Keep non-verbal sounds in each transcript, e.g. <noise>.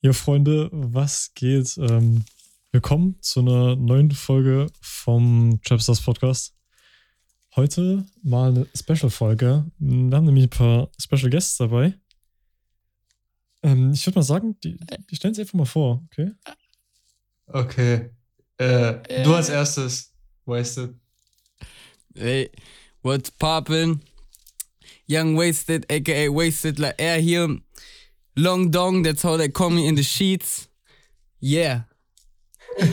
Ja, Freunde, was geht? Ähm, willkommen zu einer neuen Folge vom Trapstars Podcast. Heute mal eine Special-Folge. Wir haben nämlich ein paar Special Guests dabei. Ähm, ich würde mal sagen, die, die stellen sich einfach mal vor, okay? Okay. Äh, du als erstes. Wasted. Hey, what's poppin'? Young Wasted, aka Wasted like air here. Long Dong, that's how they call me in the sheets. Yeah. <laughs>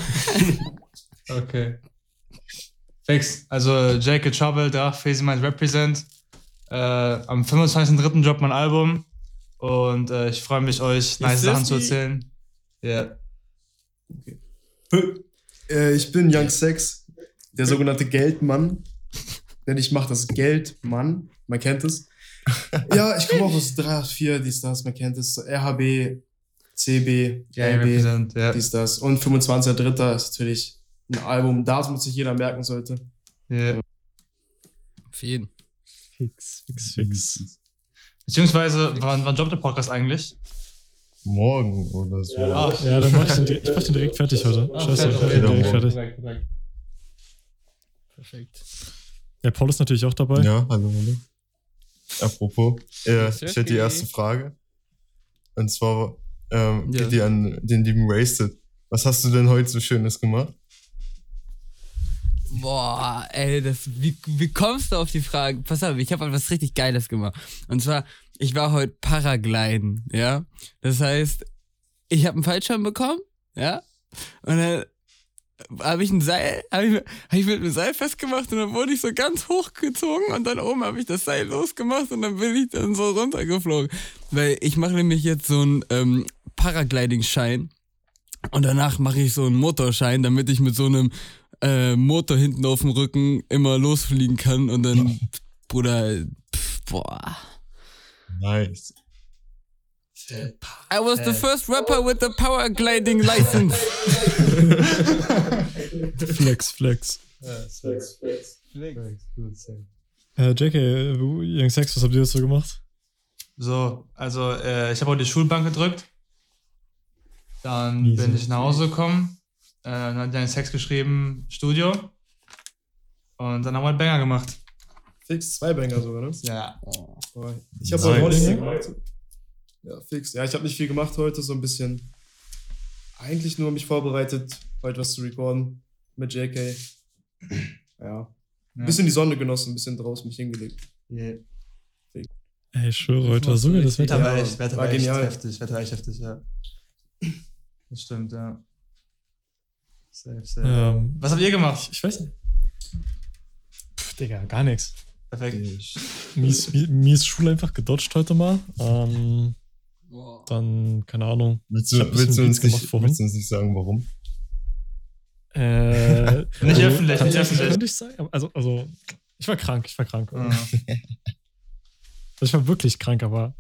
Okay. Fix. Also Jake Trouble, da Phasey Mind Represent. Äh, am 25.03. droppt mein Album. Und äh, ich freue mich, euch nice Sachen zu erzählen. Ja. Äh, ich bin Young Sex, der sogenannte Geldmann. Denn ich mache das Geldmann. Man kennt es. Ja, ich komme auch aus 3, 4, dies, das, man kennt es. RHB, CB, Ja, Represent. Ja. dies, das. Und 25.3. ist natürlich ein Album, Datum, das sich jeder merken sollte. ja. Auf jeden. Fix, fix, fix. Beziehungsweise, wann, wann droppt der Podcast eigentlich? Morgen oder so. Ah, Ja, dann mach ich den, direkt- ich mach den direkt fertig heute. Scheiße, ich mach den direkt fertig. Korrekt, korrekt. Perfekt. Ja, Paul ist natürlich auch dabei. Ja, hallo, hallo. Apropos, äh, ich hätte die erste Frage. Und zwar ähm, Ja. geht die an den lieben Wasted. Was hast du denn heute so Schönes gemacht? Boah, ey, das, wie, wie kommst du auf die Frage? Pass auf, ich habe was richtig Geiles gemacht. Und zwar, ich war heute Paragliden, ja. Das heißt, ich habe einen Fallschirm bekommen, ja. Und dann habe ich ein Seil, habe ich, hab ich mit einem Seil festgemacht und dann wurde ich so ganz hochgezogen und dann oben habe ich das Seil losgemacht und dann bin ich dann so runtergeflogen. Weil ich mache nämlich jetzt so einen ähm, Paragliding-Schein und danach mache ich so einen Motorschein, damit ich mit so einem äh, Motor hinten auf dem Rücken immer losfliegen kann und dann, Bruder, pff, boah. Nice. I was the first rapper with the paragliding license. <laughs> Flex, flex. Äh, JK, du, Young Sex, was habt ihr so gemacht? So, also äh, ich habe heute die Schulbank gedrückt. Dann Miese. bin ich nach Hause gekommen. Äh, dann hat Jan Sex geschrieben, Studio. Und dann haben wir einen Banger gemacht. Fix, zwei Banger sogar, ne? Ja. Aber Ich habe Nice. heute auch nicht viel gemacht. Ja, fix. Ja, ich habe nicht viel gemacht heute, so ein bisschen. Eigentlich nur mich vorbereitet, heute was zu recorden mit JK. Ja. Ein bisschen die Sonne genossen, ein bisschen draußen mich hingelegt. Yeah. Ey, ich schwöre, heute war sogar das Wetter. Wetter war Ja, echt, Wetter war war echt heftig. Wetter war echt heftig, ja. Das stimmt, ja. Safe, safe. Ähm, Was habt ihr gemacht? ich weiß nicht. Pff, Digga, gar nichts. Perfekt. Mies, mies, mies Schule einfach gedodged heute mal. Ähm, dann, keine Ahnung. Willst du, willst, du uns nicht, willst du uns nicht sagen, warum? Äh, <laughs> Nicht also, öffentlich, nicht öffentlich. Könnte ich sagen. Also, also, ich war krank, ich war krank. Ja. Also, ich war wirklich krank, aber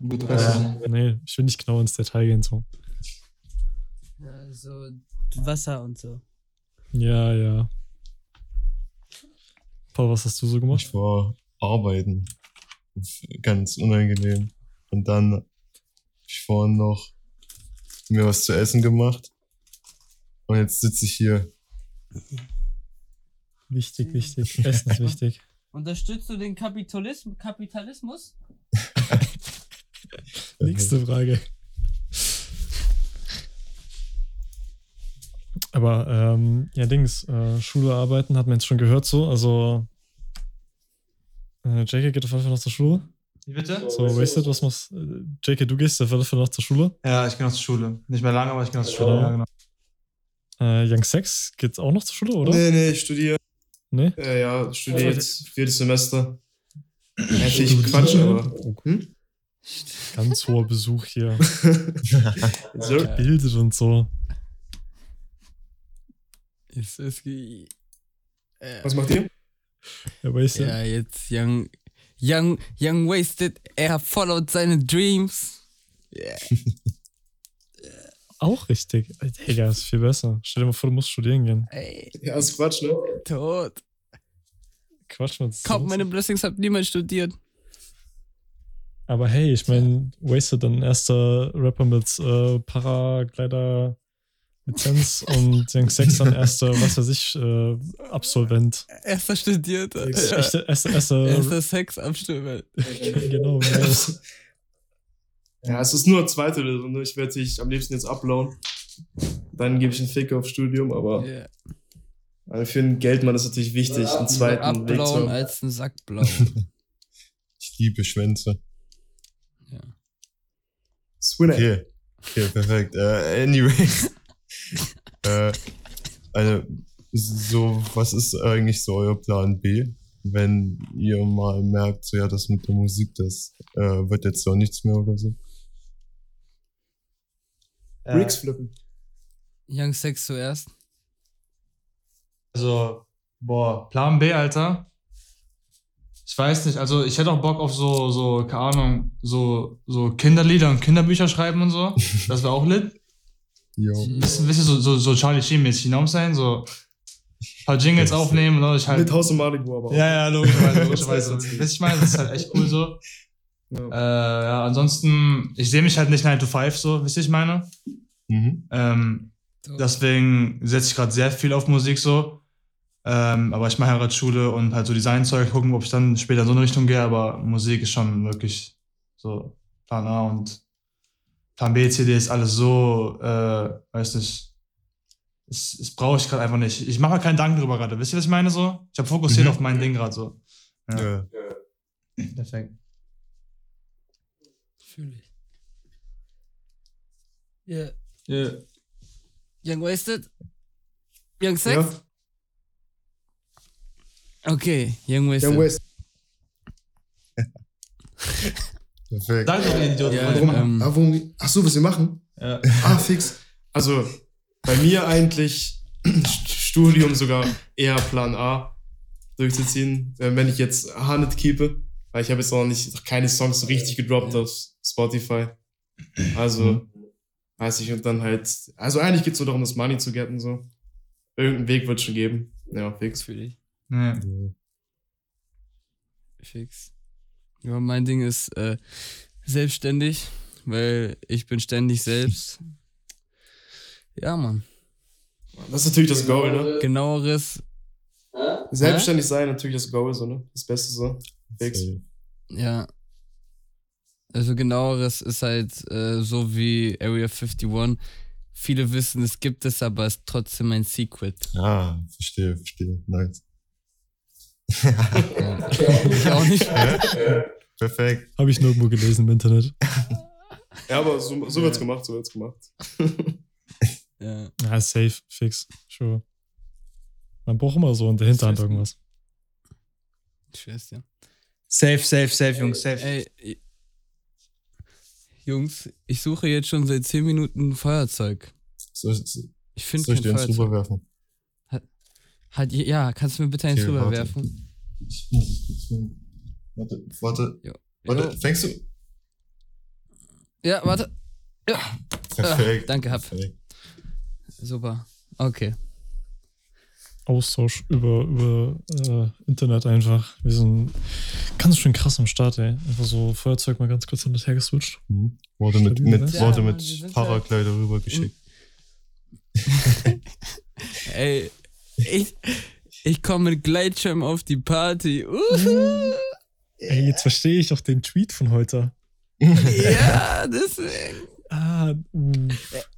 Gut äh, nee, ich will nicht genau ins Detail gehen. So. Ja, so Wasser und so. Ja, ja. Paul, was hast du so gemacht? Ich war arbeiten. Ganz unangenehm. Und dann hab ich vorhin noch mir was zu essen gemacht. Und jetzt sitze ich hier. Wichtig, wichtig. Essen ist wichtig. <laughs> Unterstützt du den Kapitalismus? Kapitalismus? <laughs> Nächste Frage. Aber ähm, ja, Dings, äh, Schule arbeiten hat man jetzt schon gehört so. Also äh, JK geht auf jeden Fall noch zur Schule. Wie bitte? So, Wasted, was machst äh, JK, du gehst Fall noch zur Schule. Ja, ich gehe noch zur Schule. Nicht mehr lange, aber ich gehe noch zur Schule. Genau. Ja, genau. Äh, Young Sex geht auch noch zur Schule, oder? Nee, nee, ich studiere. Nee? Äh, ja, ich studiere jetzt viertes Semester. Hätte ich Quatsch, aber. Hm? Ganz hoher Besuch hier. <laughs> So. Gebildet und so. Ist äh, Was macht ihr? Ja, Wasted. Ja, jetzt Young, Young, Young Wasted, er followed seine Dreams. Yeah. <laughs> Auch richtig. Digga, ist viel besser. Stell dir mal vor, du musst studieren gehen. Ey, Ja, ist Quatsch, ne? tot. Quatsch mit Kommt, meine Blessings, habt niemand studiert. Aber hey, ich meine, Wasted, ein erster Rapper mit äh, Paraglider Lizenz und Young Sex dann erster, was weiß ich, äh, Absolvent. Erster Studierter. Echter, Ja. erster, erster, Erster Sex-Absolvent. <laughs> genau. Ja, es ist nur eine zweite Lösung. Ne? Ich werde dich am liebsten jetzt uploaden. Dann gebe ich einen Fick auf Studium, aber Ja. äh, für einen Geldmann ist natürlich wichtig, einen zweiten Weg zu haben. als ein Sack. <laughs> Ich liebe Schwänze. Swinner. Okay. Okay, perfekt. Äh, anyways. <laughs> äh, also, so, was ist eigentlich so euer Plan B? Wenn ihr mal merkt, so ja, das mit der Musik, das äh, wird jetzt doch nichts mehr oder so. Bricks flippen. Young Sex zuerst. Also, boah, Plan B, Alter. Ich weiß nicht, also ich hätte auch Bock auf so, so, keine Ahnung, so, so Kinderlieder und Kinderbücher schreiben und so. <laughs> Das wäre auch lit. Jo. Bisschen, bisschen so, so, so Charlie Sheen-mäßig hinaus sein, so ein paar Jingles aufnehmen und ich halt. Mit Haus und Malibu aber auch. Ja, ja, logischerweise, <laughs> logischerweise. Ist Weißt du, ich meine, das ist halt echt cool so. Ja. Äh, ja, ansonsten, ich sehe mich halt nicht 9 to 5 so, wisst ihr, ich meine? Mhm. Ähm, So. deswegen setze ich gerade sehr viel auf Musik so. Ähm, aber ich mache ja gerade Schule und halt so Designzeug, gucken, ob ich dann später in so eine Richtung gehe, aber Musik ist schon wirklich so Plan A und Plan B, CD ist alles so, äh, weiß nicht, das, das brauche ich gerade einfach nicht. Ich mache mir keinen Dank drüber gerade. Wisst ihr, was ich meine so? Ich habe fokussiert Mhm. auf mein Ding gerade so. Ja. Ja. Perfekt. Fühle ich. Ja. Yeah. Young Wasted? Young Sex? Ja. Okay, Young Wasted. Young West. <laughs> Perfekt. Sag doch, ihr Idiot. Ja, mache. ähm, Ah, worum, ach so, was wir machen? Ja. Ah, fix. Also, bei mir eigentlich <clears throat> Studium sogar eher Plan A durchzuziehen, äh, wenn ich jetzt Hanet keepe, weil ich habe jetzt noch nicht noch keine Songs so richtig gedroppt auf Spotify. Also, weiß ich, und dann halt, also eigentlich geht's nur darum, das Money zu getten, so. Irgendeinen Weg wird schon geben. Ja, fix. Fühle ich. Ja. Ja. Fix. Ja, mein Ding ist äh, selbstständig, weil ich bin ständig selbst. Ja, Mann. Das ist natürlich das Goal, ne? Genaueres, Selbstständig sein, natürlich das Goal, so, ne? Das Beste so. Fix. Ja. Also genaueres ist halt äh, so wie Area 51. Viele wissen, es gibt es, aber es ist trotzdem ein Secret. Ah, verstehe, verstehe. Nice. Ich auch nicht. Perfekt. Habe ich nirgendwo gelesen im Internet. Ja, aber so, so wird's gemacht, so wird's gemacht. <laughs> Ja. Ja, safe, fix, sure. Man braucht immer so in der Hinterhand irgendwas. Ich schwör's dir. Safe, safe, safe, Jungs, safe. Ey, Jungs, ich suche jetzt schon seit 10 Minuten Feuerzeug. Soll, soll Ich finde soll ich kein dir eins Feuerzeug. Hat, ja, kannst du mir bitte eins Okay, rüberwerfen? Ich muss es kurz finden. Warte, warte, Jo. warte, Jo. fängst du? Ja, warte. Perfekt. danke, hab. Perfekt. Super. Okay. Austausch über, über äh, Internet einfach. Wir sind ganz schön krass am Start, ey. Einfach so Feuerzeug mal ganz kurz hin und her geswitcht. Mhm. Wurde mit, mit, ne? Ja, wurde mit Paraglider rübergeschickt. <laughs> Ey, ich, ich komme mit Gleitschirm auf die Party. Uhu. Ey, jetzt verstehe ich auch den Tweet von heute. Ja, <laughs> deswegen. Ah, uh.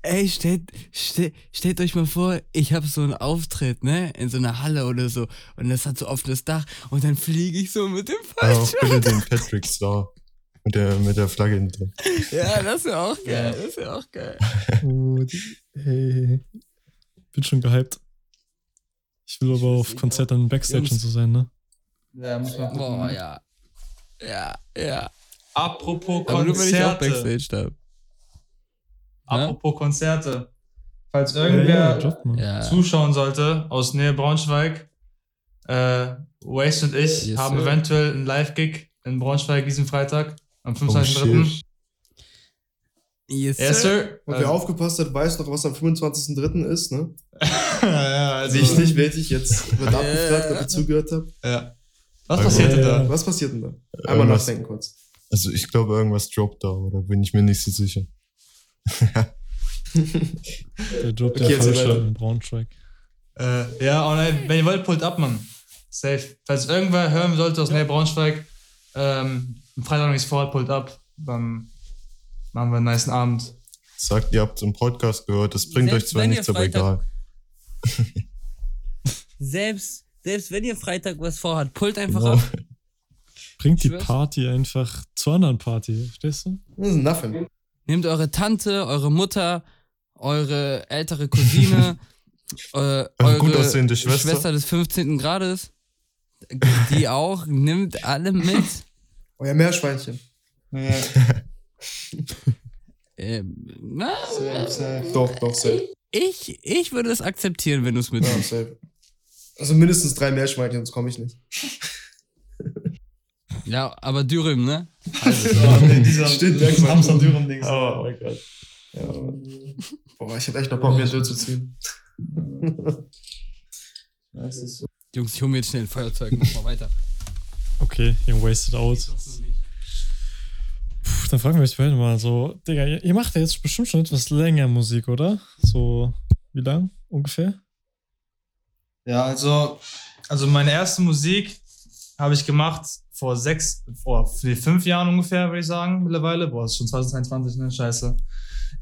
Ey, stellt, stellt, stellt euch mal vor, ich habe so einen Auftritt, ne? In so einer Halle oder so. Und das hat so offenes Dach. Und dann fliege ich so mit dem Aber auch Fallschirm. bitte den Patrick Star. Mit der, mit der Flagge hinten drin. Ja, das wäre auch geil. Das wäre auch geil. <laughs> Oh, die, hey. Bin schon gehypt. Ich will aber auf Konzerten Backstage Jungs. und so sein, ne? Ja, muss man gucken. Boah, ja. Ja, ja. Apropos Aber nur wenn ich auch Konzerte. Backstage da. Apropos Konzerte. Falls irgendwer ja. Ja. zuschauen sollte aus Nähe Braunschweig, äh, Waste und ich Yes, haben sir. eventuell einen Live-Gig in Braunschweig diesen Freitag am Oh, 25.03. Yes, yes, sir. Und Also- wer aufgepasst hat, weiß noch, was am 25.03. ist, ne? ja, <laughs> ja, also, Wichtig, wichtig, jetzt wird Ja. abgefragt, ob ihr zugehört habt. Ja. Was passiert denn da? Was passiert denn da? Einmal Irgendwas- nachdenken kurz. Also ich glaube, irgendwas droppt da, oder bin ich mir nicht so sicher. Der Job Okay, der jetzt Falsche im Braunschweig. Äh, ja, und ey, wenn ihr wollt, pullt ab, Mann. Safe. Falls irgendwer hören sollte aus Nähe Braunschweig, ähm, am Freitag noch nichts vor, pullt ab, dann machen wir einen nice Abend. Sagt, ihr habt im Podcast gehört, das bringt Selbst euch zwar nichts, aber egal. <laughs> Selbst, selbst wenn ihr Freitag was vorhat, pullt einfach Genau. ab. <laughs> Bringt die schwör's. Party einfach zur anderen Party, verstehst du? Das ist nothing. Nehmt eure Tante, eure Mutter, eure ältere Cousine, <laughs> äh, eure gut aussehende Schwester. Schwester des 15. Grades, die auch, nimmt alle mit. Euer Meerschweinchen. Ähm, na, Doch, doch, safe. ich, ich würde es akzeptieren, wenn du es Ja, mitnimmst. safe. Also mindestens drei Meerschweinchen, sonst komme ich nicht. Ja, aber Dürüm, ne? Also, <laughs> dieser Stimmt, irgendwann. Amsterdam-Ding. Oh mein Gott. Ja. Boah, ich hab echt noch Bock, mir durchzuziehen. Jungs, ich hol mir jetzt schnell ein Feuerzeug, mach mal weiter. Okay, ihr wasted out. Dann fragen wir euch beide mal so, Digga, ihr, ihr macht ja jetzt bestimmt schon etwas länger Musik, oder? So, wie lang ungefähr? Ja, also, also meine erste Musik habe ich gemacht vor sechs, vor fünf Jahren ungefähr, würde ich sagen, mittlerweile. Boah, ist schon 2022, ne? Scheiße.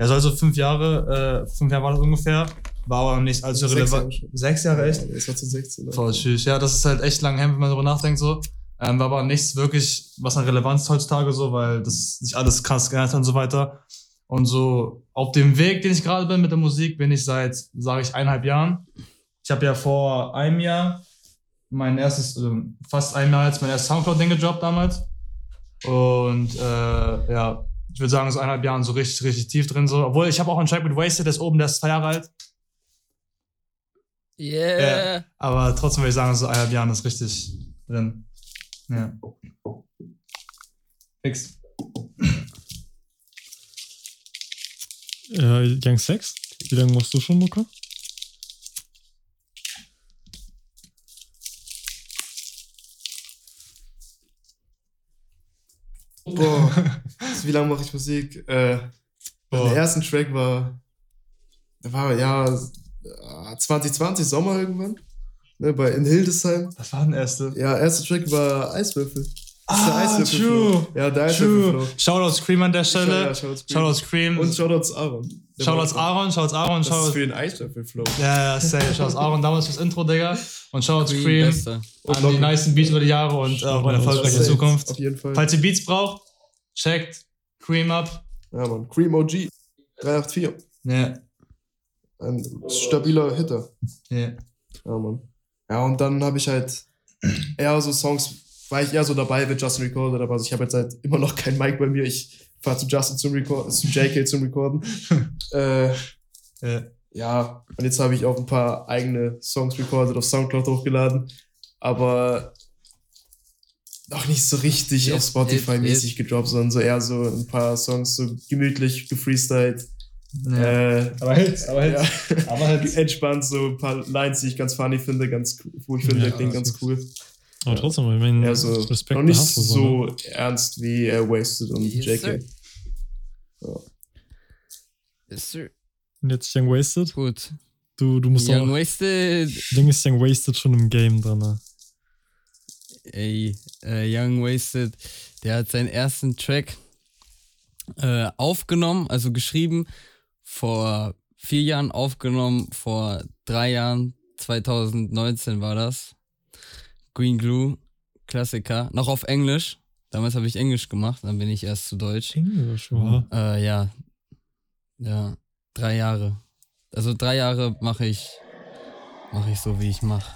Ja, soll so fünf Jahre, äh, fünf Jahre war das ungefähr. War aber nicht allzu Sechs relevant. Sechs Jahre, echt? Ja, das war zu 16. ne? Voll tschüss. Ja, das ist halt echt lang her, wenn man darüber nachdenkt, so. Ähm, war aber nichts wirklich, was an Relevanz heutzutage so, weil das sich alles krass geändert hat und so weiter. Und so auf dem Weg, den ich gerade bin mit der Musik, bin ich seit, sage ich, eineinhalb Jahren. Ich habe ja vor einem Jahr mein erstes, äh, fast ein Jahr jetzt mein erstes Soundcloud-Ding gedroppt damals. Und äh, ja, ich würde sagen, so eineinhalb Jahren so richtig, richtig tief drin. So. Obwohl, ich habe auch einen Track mit Wasted, der ist oben, der ist zwei Jahre alt. Yeah. Aber trotzdem würde ich sagen, so eineinhalb Jahren ist richtig drin. Ja. Fix. Äh, Young Sex? Wie lange machst du schon, Luca? Boah, <laughs> wie lange mache ich Musik? Äh, Boah. der ersten Track war, da war ja äh, 2020 Sommer irgendwann, ne, bei in Hildesheim. Was war der erste? Ja, erster Track war Eiswürfel. Das Ah, Eiswürfelflow. true. Ja, der True. Eiswürfelflow. Shoutouts Scream an der Stelle. Ja, Shoutouts Scream. Shoutouts Scream. Und Shoutouts Aaron. Der Shoutouts Aaron, Shoutouts Aaron, Das ist Shoutouts. für den Eiswürfelflow. Ja, ja, safe. Shoutouts Aaron damals fürs Intro, Digga. Und Shoutouts. Und an die nicen Beats über die Jahre und äh, auf eine erfolgreiche Zukunft. Auf jeden Fall. Falls ihr Beats braucht, checkt Cream ab. Ja, Mann. Cream OG. 384. Ja, Ein stabiler Hitter. ja. Ja, Mann. Ja, und dann habe ich halt eher so Songs, war ich eher so dabei, wenn Justin recorded, aber also ich habe jetzt halt immer noch kein Mic bei mir. Ich fahre zu Justin zum Recorden, zu JK zum Recorden. <laughs> äh, ja. ja, und jetzt habe ich auch ein paar eigene Songs recorded auf Soundcloud hochgeladen, aber noch nicht so richtig Yes, auf Spotify yes, mäßig gedroppt, sondern so eher so ein paar Songs so gemütlich gefreestylt. Ja. Äh, Aber Hits, aber ja. Hits. Aber Hits. entspannt, so ein paar Lines, die ich ganz funny finde, ganz cool, wo ich finde, Ja, der klingt ganz cool. Aber trotzdem, ich meine, Ja, so Respekt noch nicht du so ne? ernst wie äh, Wasted und Yes, JK. sir. Yes, sir. Und jetzt Young Wasted. Gut. Du, du musst Young auch. Wasted. Ding ist Young Wasted schon im Game drin. Ne? Ey, äh, Young Wasted, der hat seinen ersten Track äh, aufgenommen, also geschrieben, vor vier Jahren aufgenommen, vor drei Jahren, 2019 war das. Green Glue, Klassiker, noch auf Englisch. Damals habe ich Englisch gemacht, dann bin ich erst zu Deutsch. Englisch, wow. Äh, ja. Ja, drei Jahre. Also drei Jahre mache ich, mache ich so, wie ich mache.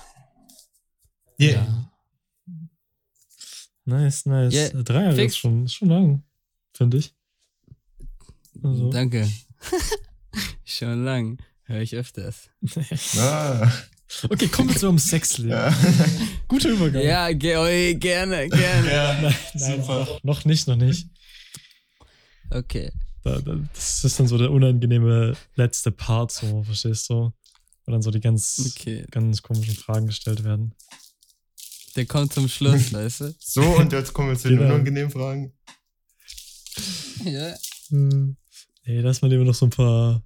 Yeah. Ja. Nice, nice. Yeah, Drei Jahre fix. ist schon, ist schon lang, finde ich. Also. Danke. <laughs> Schon lang. Höre ich öfters. <laughs> Ah, Okay, kommen wir zu einem Sexleben. ja. <laughs> Guter Übergang. Ja, ge oi, gerne, gerne. Ja, Nein, noch, noch nicht, noch nicht. Okay. Da, da, das ist dann so der unangenehme letzte Part, so, verstehst du? Wo dann so die ganz, Okay. ganz komischen Fragen gestellt werden. Der kommt zum Schluss, weißt du? So, und jetzt kommen wir zu den Genau. unangenehmen Fragen. Ja. Hm. Ey, lass mal lieber noch so ein paar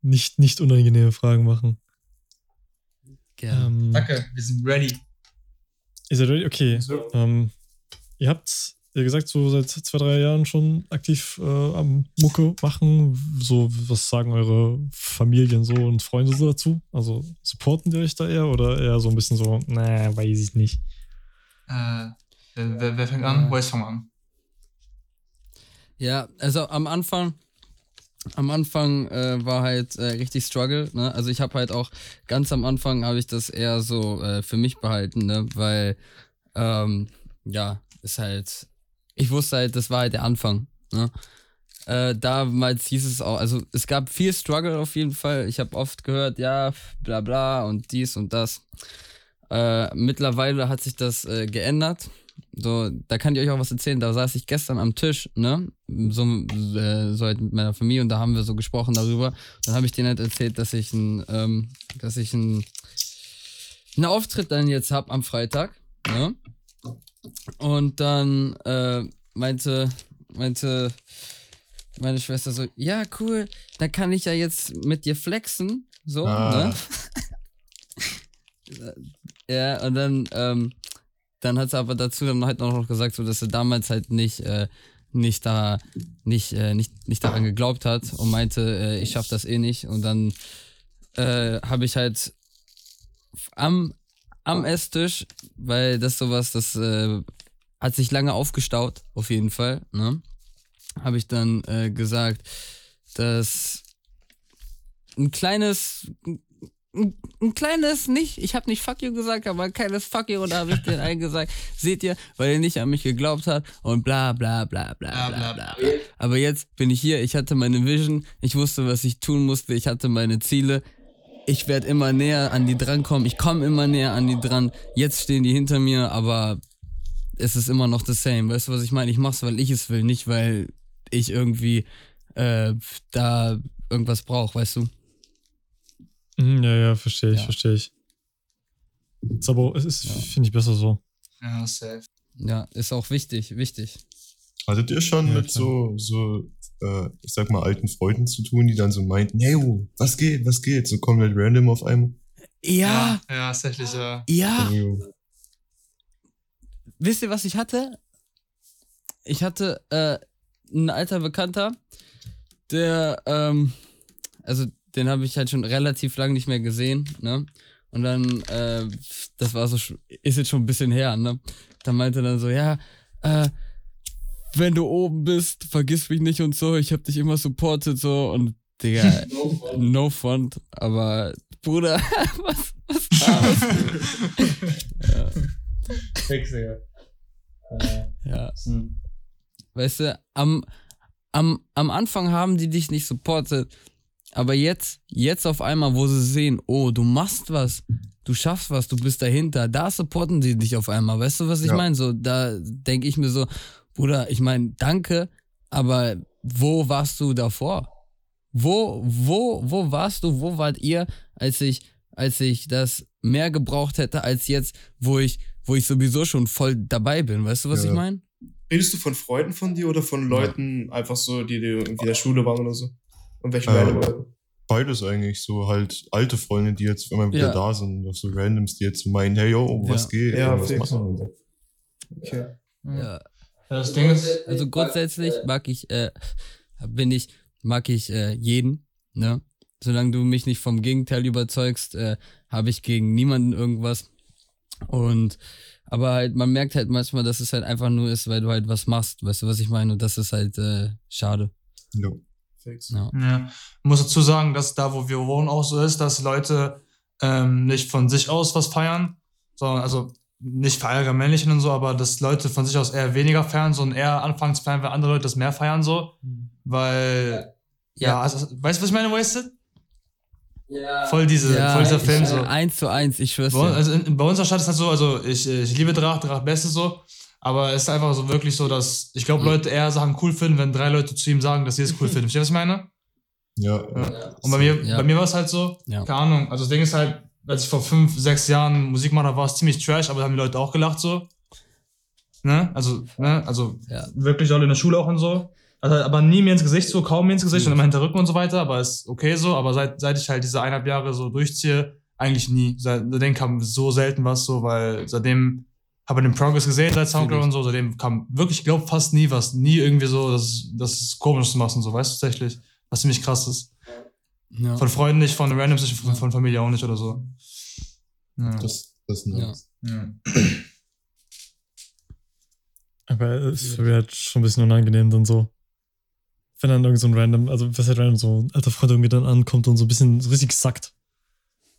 nicht, nicht unangenehme Fragen machen. Gerne. Ähm, Danke, wir sind ready. Ist ihr ready? Okay. So. Ähm, ihr habt, ihr gesagt, so seit zwei, drei Jahren schon aktiv äh, am Mucke machen. So, was sagen eure Familien so und Freunde so dazu? Also supporten die euch da eher oder eher so ein bisschen so, na, weiß ich nicht. Äh, wer, wer, wer fängt an? Boys fangen an. Ja, also am Anfang, am Anfang äh, war halt äh, richtig Struggle, ne? Also ich habe halt auch ganz am Anfang habe ich das eher so äh, für mich behalten, ne? Weil ähm, ja, ist halt, ich wusste halt, das war halt der Anfang, ne? Äh, damals hieß es auch, also es gab viel Struggle auf jeden Fall. Ich habe oft gehört, ja, bla bla und dies und das. Äh, mittlerweile hat sich das äh, geändert. So, da kann ich euch auch was erzählen. Da saß ich gestern am Tisch, ne? So, äh, so halt mit meiner Familie und da haben wir so gesprochen darüber. Dann habe ich denen halt erzählt, dass ich ein, ähm, dass ich ein, einen Auftritt dann jetzt hab am Freitag, ne? Und dann äh, meinte, meinte meine Schwester so, ja, cool, dann kann ich ja jetzt mit dir flexen. So, Ah. ne? <laughs> ja, und dann, ähm, dann hat sie aber dazu dann halt noch gesagt, so, dass sie damals halt nicht, äh, nicht da, nicht, äh, nicht, nicht daran geglaubt hat und meinte, äh, ich schaff das eh nicht. Und dann äh, habe ich halt am, am Esstisch, weil das sowas, das äh, hat sich lange aufgestaut, auf jeden Fall, ne? Habe ich dann äh, gesagt, dass ein kleines, ein, ein kleines, nicht, ich habe nicht fuck you gesagt, aber ein kleines fuck you und da habe ich den einen gesagt, <laughs> seht ihr, weil er nicht an mich geglaubt hat und bla bla bla bla bla bla. bla. Aber jetzt bin ich hier, ich hatte meine Vision, ich wusste, was ich tun musste, ich hatte meine Ziele. Ich werde immer näher an die drankommen, ich komme immer näher an die dran. Jetzt stehen die hinter mir, aber es ist immer noch the same. Weißt du, was ich meine? Ich mach's, weil ich es will, nicht weil ich irgendwie äh, da irgendwas brauche, weißt du? Mhm, ja, ja, verstehe ich, Ja. verstehe ich. Ist aber, es ist, finde ich, besser so. Ja, safe. Ja, ist auch wichtig, wichtig. Hattet ihr schon Ja, mit so, so, äh, ich sag mal, alten Freunden zu tun, die dann so meinten, hey, oh, was geht, was geht? So komplett random auf einmal. Ja, Ja, tatsächlich, ja. ja. Wisst ihr, was ich hatte? Ich hatte äh, ein alter Bekannter, der, ähm, also den habe ich halt schon relativ lang nicht mehr gesehen, ne? Und dann, äh, das war so, ist jetzt schon ein bisschen her, ne? Da meinte er dann so, ja, äh, wenn du oben bist, vergiss mich nicht und so, ich hab dich immer supportet so und Digga, <laughs> no front, aber Bruder, <laughs> was, was war das? Ja. Weißt du, am, am, am Anfang haben die dich nicht supportet, aber jetzt, jetzt auf einmal, wo sie sehen, oh, du machst was, du schaffst was, du bist dahinter, da supporten die dich auf einmal. Weißt du, was ich Ja. meine? So, da denke ich mir so, Bruder, ich meine, danke, aber wo warst du davor? Wo, wo, wo warst du, wo wart ihr, als ich, als ich das mehr gebraucht hätte als jetzt, wo ich, wo ich sowieso schon voll dabei bin? Weißt du, was Ja. ich meine? Redest du von Freunden von dir oder von Leuten einfach so, die, die irgendwie in der Schule waren oder so? Und welchen Äh? Beides eigentlich, so halt alte Freunde, die jetzt immer wieder Ja. da sind, auch so Randoms, die jetzt so meinen, hey, yo, was Ja. geht? Ja, was machen wir? Okay. Ja. Das Ding ist, Also grundsätzlich mag ich, äh, bin ich, mag ich äh, jeden, ne? Solange du mich nicht vom Gegenteil überzeugst, äh, habe ich gegen niemanden irgendwas. Und aber halt, man merkt halt manchmal, dass es halt einfach nur ist, weil du halt was machst, weißt du, was ich meine? Und das ist halt äh, schade. Jo. Fix. Ja. ja. Ich muss dazu sagen, dass da, wo wir wohnen, auch so ist, dass Leute ähm, nicht von sich aus was feiern, sondern, also nicht für allgemein Männlichen und so, aber dass Leute von sich aus eher weniger feiern, sondern eher anfangen zu feiern, wenn andere Leute das mehr feiern, so. Weil, ja, also, weißt du, was ich meine, Wasted? Voll diese, voll dieser Film, ich, so. eins zu eins, ich schwör's Bei, uns- dir. also in, bei unserer Stadt ist halt so, also ich, ich liebe Dracht, Dracht Beste so, aber es ist einfach so wirklich so, dass ich glaube, Mhm. Leute eher Sachen cool finden, wenn drei Leute zu ihm sagen, dass sie es cool <laughs> finden. Verstehst du, was ich meine? Ja, Ja. Und bei mir, Ja. bei mir war es halt so, Ja. keine Ahnung, also das Ding ist halt, als ich vor fünf, sechs Jahren Musik habe, war es ziemlich trash, aber da haben die Leute auch gelacht so. Ne? Also, ne? Also Ja. wirklich alle in der Schule auch und so. Also, aber nie mir ins Gesicht so, kaum mir ins Gesicht und immer hinter Rücken und so weiter, aber ist okay so. Aber seit, seit ich halt diese eineinhalb Jahre so durchziehe, eigentlich nie. Seit, seitdem kam so selten was so, weil seitdem habe den Progress gesehen seit Soundcloud und so, seitdem kam wirklich, ich glaube, fast nie was. Nie irgendwie so, dass das ist komisch zu machen, so, weißt du, tatsächlich. Was ziemlich krass ist. Ja. Von Freunden nicht, von Randoms nicht, von, von Familie auch nicht oder so. Ja. Das, das ist nice. ja. Aber es wäre halt schon ein bisschen unangenehm dann so. Wenn dann irgend so ein random, also was halt random so ein alter Freund irgendwie dann ankommt und so ein bisschen so richtig sackt.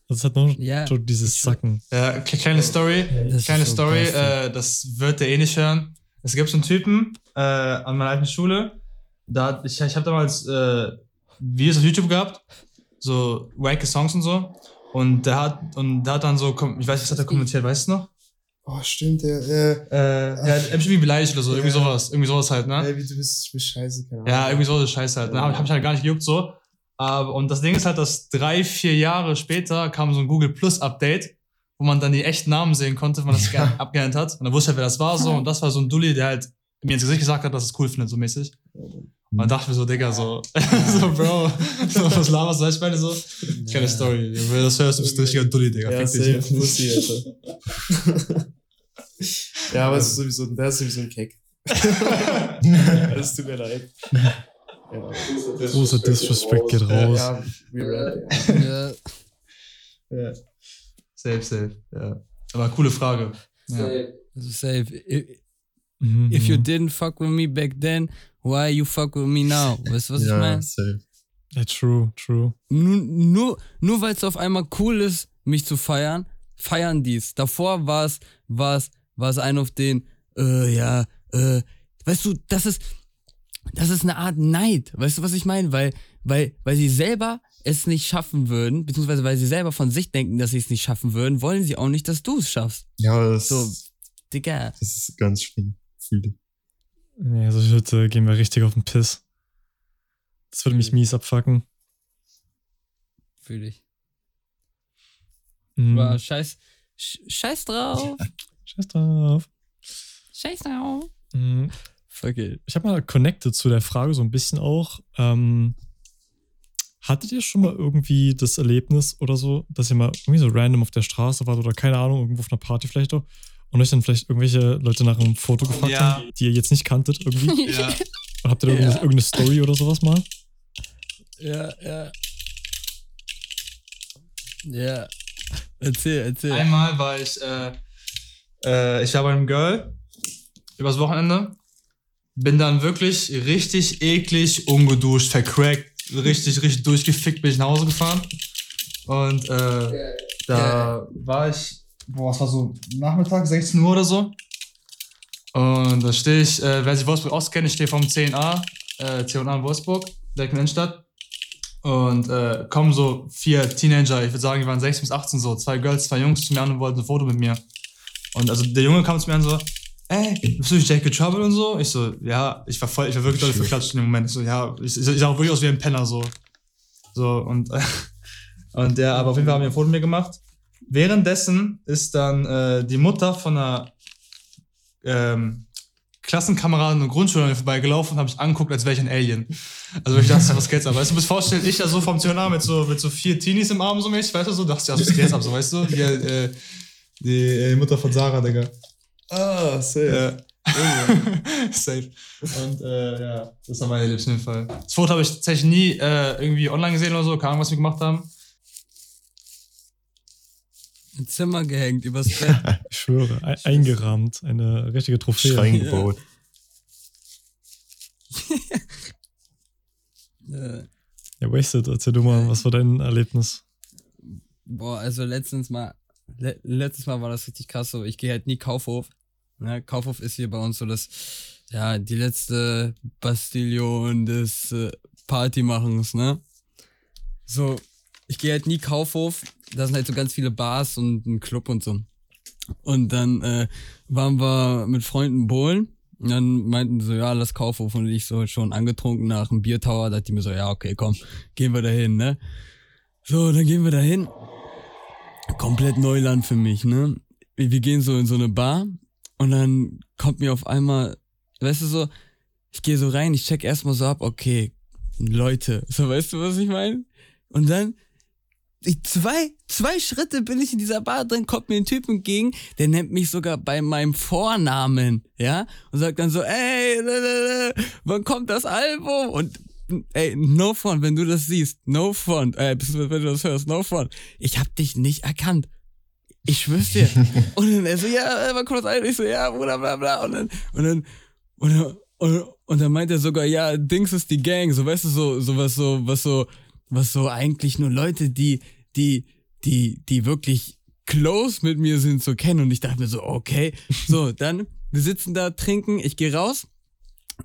Das hat noch Ja. so dieses Sacken. Ja, kle- kleine Story. Das Kleine ist so Story, äh, das wird der eh nicht hören. Es gibt so einen Typen äh, an meiner alten Schule. Da, ich ich habe damals äh, Videos auf YouTube gehabt, so wacke Songs und so. Und der hat, und der hat dann so, ich weiß nicht, was hat er kommentiert, weißt du noch? Oh, stimmt, der, äh, Äh, ja, irgendwie beleidigt oder so, irgendwie sowas, irgendwie sowas halt, ne? ey, wie du bist, scheiße, keine Ahnung. Ja, irgendwie so eine Scheiße halt. Ne? Hab, hab ich halt gar nicht gejuckt so. Aber, und das Ding ist halt, dass drei, vier Jahre später kam so ein Google Plus Update, wo man dann die echten Namen sehen konnte, wenn man das ja. abgelernt hat. Und dann wusste ich halt, wer das war so. Und das war so ein Dulli, der halt mir ins Gesicht gesagt hat, dass es cool findet, so mäßig. Und dann dachte ich mir so, Digga, so, <laughs> so, Bro, so, was laberst du? Du, ich meine so, keine Story. Wenn du das hörst, du bist ein richtiger Dulli, Digga. Ja, safe, Pussy, Alter. <laughs> ja, aber es ist sowieso, der ist sowieso ein Keck. <laughs> Es tut mir leid. Ja. Großer Disrespect geht raus. Ja, ja. Ja. Ja. Safe, safe, ja. Aber coole Frage. Ja. Also safe. If, Mhm. if you didn't fuck with me back then, why you fuck with me now? Weißt du, was ich ja, meine? safe. Ja, true, true. Nur, nur, nur weil es auf einmal cool ist, mich zu feiern, feiern dies. Davor war es, war es, war es ein auf den, äh, ja, äh, weißt du, das ist, das ist eine Art Neid. Weißt du, was ich meine? Weil, weil, weil sie selber es nicht schaffen würden, beziehungsweise weil sie selber von sich denken, dass sie es nicht schaffen würden, wollen sie auch nicht, dass du es schaffst. Ja, das, So, Digga. das ist ganz schlimm. Ich. Nee, so äh, gehen wir richtig auf den Piss. Das würde mich mies abfacken. Fühl ich. Mhm. Aber scheiß, sch- scheiß drauf. Scheiß drauf. scheiß drauf. Mhm. It. Ich habe mal connected zu der Frage so ein bisschen auch. Ähm, hattet ihr schon mal irgendwie das Erlebnis oder so, dass ihr mal irgendwie so random auf der Straße wart oder keine Ahnung, irgendwo auf einer Party vielleicht auch und euch dann vielleicht irgendwelche Leute nach einem Foto gefragt Ja. haben, die ihr jetzt nicht kanntet irgendwie? <laughs> Ja. Und habt ihr da irgendeine, irgendeine Story oder sowas mal? Ja, ja. Ja. Erzähl, erzähl. Einmal war ich, äh, äh, ich war bei einem Girl übers Wochenende. Bin dann wirklich richtig eklig, ungeduscht, vercrackt, richtig, richtig durchgefickt bin ich nach Hause gefahren. Und äh, da war ich, boah, es war so Nachmittag, 16 Uhr oder so. Und da stehe ich, äh, wer sich Wolfsburg auskennt, ich stehe vom 10a, äh, C&A in Wolfsburg, direkt in der Innenstadt. Und äh, kommen so vier Teenager, ich würde sagen, die waren 16 bis 18 so, zwei Girls, zwei Jungs zu mir an und wollten ein Foto mit mir. Und also der Junge kam zu mir an so, ey, bist du nicht Jacob Trouble und so? Ich so, ja, ich war voll, ich war wirklich doll verklatscht in dem Moment. Ich so, ja, ich, ich, ich sah auch wirklich aus wie ein Penner so. So, und, <laughs> und der, aber auf jeden Fall haben wir ein Foto mit mir gemacht. Währenddessen ist dann äh, die Mutter von einer ähm, Klassenkameradin und Grundschülerin vorbeigelaufen und habe ich angeguckt, als wäre ich ein Alien. Also ich dachte, was geht's ab? Weißt du, du musst vorstellen, ich da so vom Tionar mit so, mit so vier Teenies im Arm so mäßig, weißt du, so, dachte ich, was geht's ab, so, weißt du? Die, äh, die äh, Mutter von Sarah, Digga. Ah, safe. Ja. <laughs> Safe. Und äh, ja, das war mein Erlebnis auf jeden Fall. Das Foto habe ich tatsächlich nie äh, irgendwie online gesehen oder so, keine Ahnung, was wir gemacht haben. Im Zimmer gehängt, übers Bett. <laughs> Ich schwöre, e eingerahmt. Eine richtige Trophäe. Schrein gebaut. <laughs> äh, Ja, Wasted, erzähl du mal, was war dein Erlebnis? boah, also letztens mal, le letztes Mal war das richtig krass so. Ich gehe halt nie Kaufhof. Ne? Kaufhof ist hier bei uns so das, ja, die letzte Bastillion des äh, Partymachens, ne? So, ich gehe halt nie Kaufhof. Da sind halt so ganz viele Bars und ein Club und so. Und dann äh, waren wir mit Freunden bowlen. Und dann meinten die so, ja, lass Kaufhof. Und ich so schon angetrunken nach dem Biertower. Da dachte ich mir so, ja, okay, komm, gehen wir dahin, ne? So, dann gehen wir dahin. Komplett Neuland für mich, ne? Wir gehen so in so eine Bar und dann kommt mir auf einmal, weißt du so, ich gehe so rein, ich check erstmal so ab, okay, Leute, so weißt du, was ich meine? Und dann, ich, zwei, zwei Schritte bin ich in dieser Bar drin, kommt mir ein Typ entgegen, der nennt mich sogar bei meinem Vornamen, ja, und sagt dann so, ey, <laughs> wann kommt das Album? Und ey, no front, wenn du das siehst, no front, äh, wenn du das hörst, no front. Ich hab dich nicht erkannt. Ich schwör's dir. und dann er so, ja, kommt das Album? Ich so, ja, Bruder, bla, bla. Und dann, und dann, und und, und dann meint er sogar, ja, Dings ist die Gang, so, weißt du, so, so was so, was so, was so eigentlich nur Leute, die, die, die, die wirklich close mit mir sind, so kennen. Und ich dachte mir so, okay. So, dann, wir sitzen da, trinken, ich gehe raus.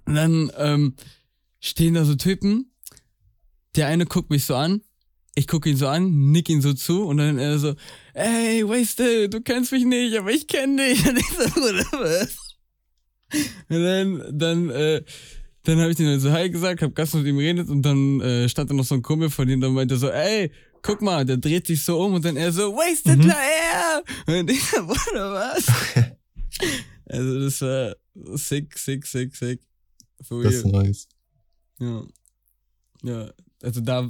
Und dann ähm, stehen da so Typen. Der eine guckt mich so an. Ich gucke ihn so an, nick ihn so zu und dann er so, ey, Wasted, du kennst mich nicht, aber ich kenn dich. <laughs> Und ich so, Bruder, was? Und dann, dann, äh, dann habe ich ihm so Hi gesagt, hab Gast mit ihm geredet und dann äh, stand da noch so ein Kumpel von ihm, dann meinte er so, ey, guck mal, der dreht sich so um und dann er so, Wasted Mhm. Lair! Und ich so, Bruder, was? <laughs> also das war sick, sick, sick, sick. For Das ist nice. Ja. Ja, also da,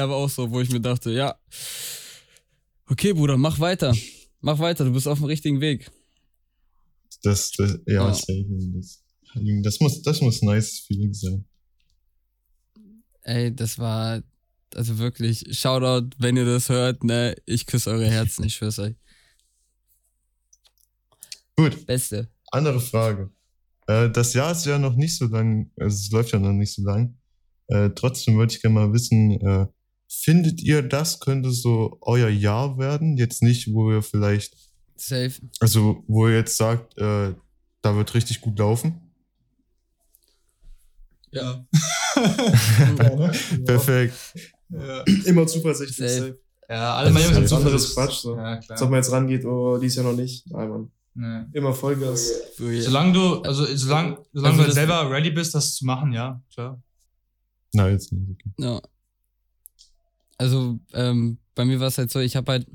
da war auch so, wo ich mir dachte, ja, okay, Bruder, mach weiter. Mach weiter, du bist auf dem richtigen Weg. Das, das ja, Ja. das, das muss, das muss ein nice Feeling sein. Ey, das war, also wirklich, Shoutout, wenn ihr das hört, ne, ich küsse eure Herzen, ich schwör's euch. Gut, Beste. andere Frage. Äh, das Jahr ist ja noch nicht so lang, also es läuft ja noch nicht so lang. Äh, trotzdem wollte ich gerne mal wissen, äh, findet ihr, das könnte so euer Jahr werden? Jetzt nicht, wo ihr vielleicht, Safe. also wo ihr jetzt sagt, äh, da wird richtig gut laufen? Ja. <laughs> Perfekt. ja. Immer zuversichtlich. Safe. safe. Ja, alle sind halt anderes. Quatsch, so. Ja, Als ob klar. man jetzt rangeht, oh, dies Jahr noch nicht. Nein, Mann. Nee. Immer Vollgas. Solange du, also solange, solange Also du selber ready bist, das zu machen, ja, klar. Nein, jetzt nicht. Ja. Also, ähm, bei mir war es halt so, ich habe halt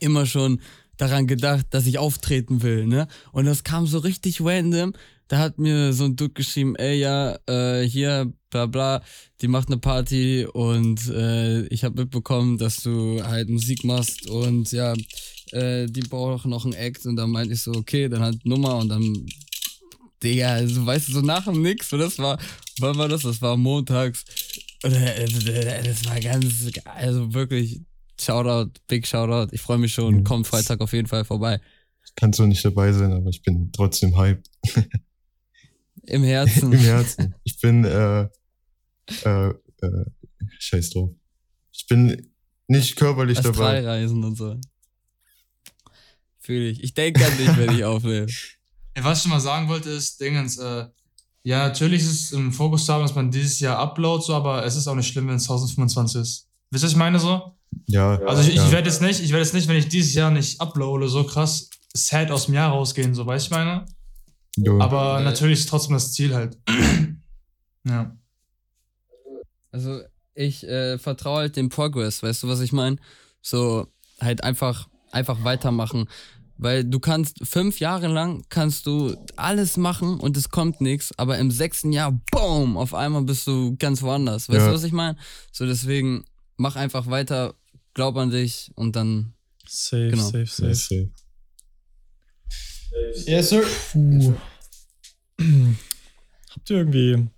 immer schon daran gedacht, dass ich auftreten will, ne? Und das kam so richtig random. Da hat mir so ein Dude geschrieben, ey, ja, äh, hier, bla bla, die macht eine Party und äh, ich habe mitbekommen, dass du halt Musik machst und ja, äh, die braucht noch einen Act und dann meinte ich so, okay, dann halt Nummer und dann, Digga, also weißt du, so nach dem Nix, und das war, wann war das? Das war montags. Oder, äh, das war ganz, also wirklich, Shoutout, big Shoutout. Ich freue mich schon. Mhm. Kommt Freitag auf jeden Fall vorbei. Ich kann zwar nicht dabei sein, aber ich bin trotzdem hyped. <laughs> Im Herzen. <laughs> Im Herzen. Ich bin, äh, äh, äh, scheiß drauf. Ich bin nicht körperlich dabei. Astralreisen und so. Fühle ich. Ich denke an dich, wenn ich <laughs> aufnehme. Was ich schon mal sagen wollte, ist, Dingens, äh, ja, natürlich ist es im Fokus zu haben, dass man dieses Jahr uploadet, so, aber es ist auch nicht schlimm, wenn es 1025 ist. Wisst ihr, was ich meine so? Ja, Also ich, ja. ich werde jetzt nicht, ich werde jetzt nicht, wenn ich dieses Jahr nicht uploade, so krass sad aus dem Jahr rausgehen, so, weißt du, ich meine? Jo. Aber Nee. natürlich ist trotzdem das Ziel halt. <clears throat> ja. Also, ich äh, vertraue halt dem Progress, weißt du, was ich meine? So, halt einfach, einfach weitermachen. Weil du kannst fünf Jahre lang kannst du alles machen und es kommt nichts, aber im sechsten Jahr, boom, auf einmal bist du ganz woanders. Weißt Ja. du, was ich meine? So, deswegen mach einfach weiter, glaub an dich und dann Safe, Genau. safe, safe. safe. Yes, sir. Puh. Habt ihr irgendwie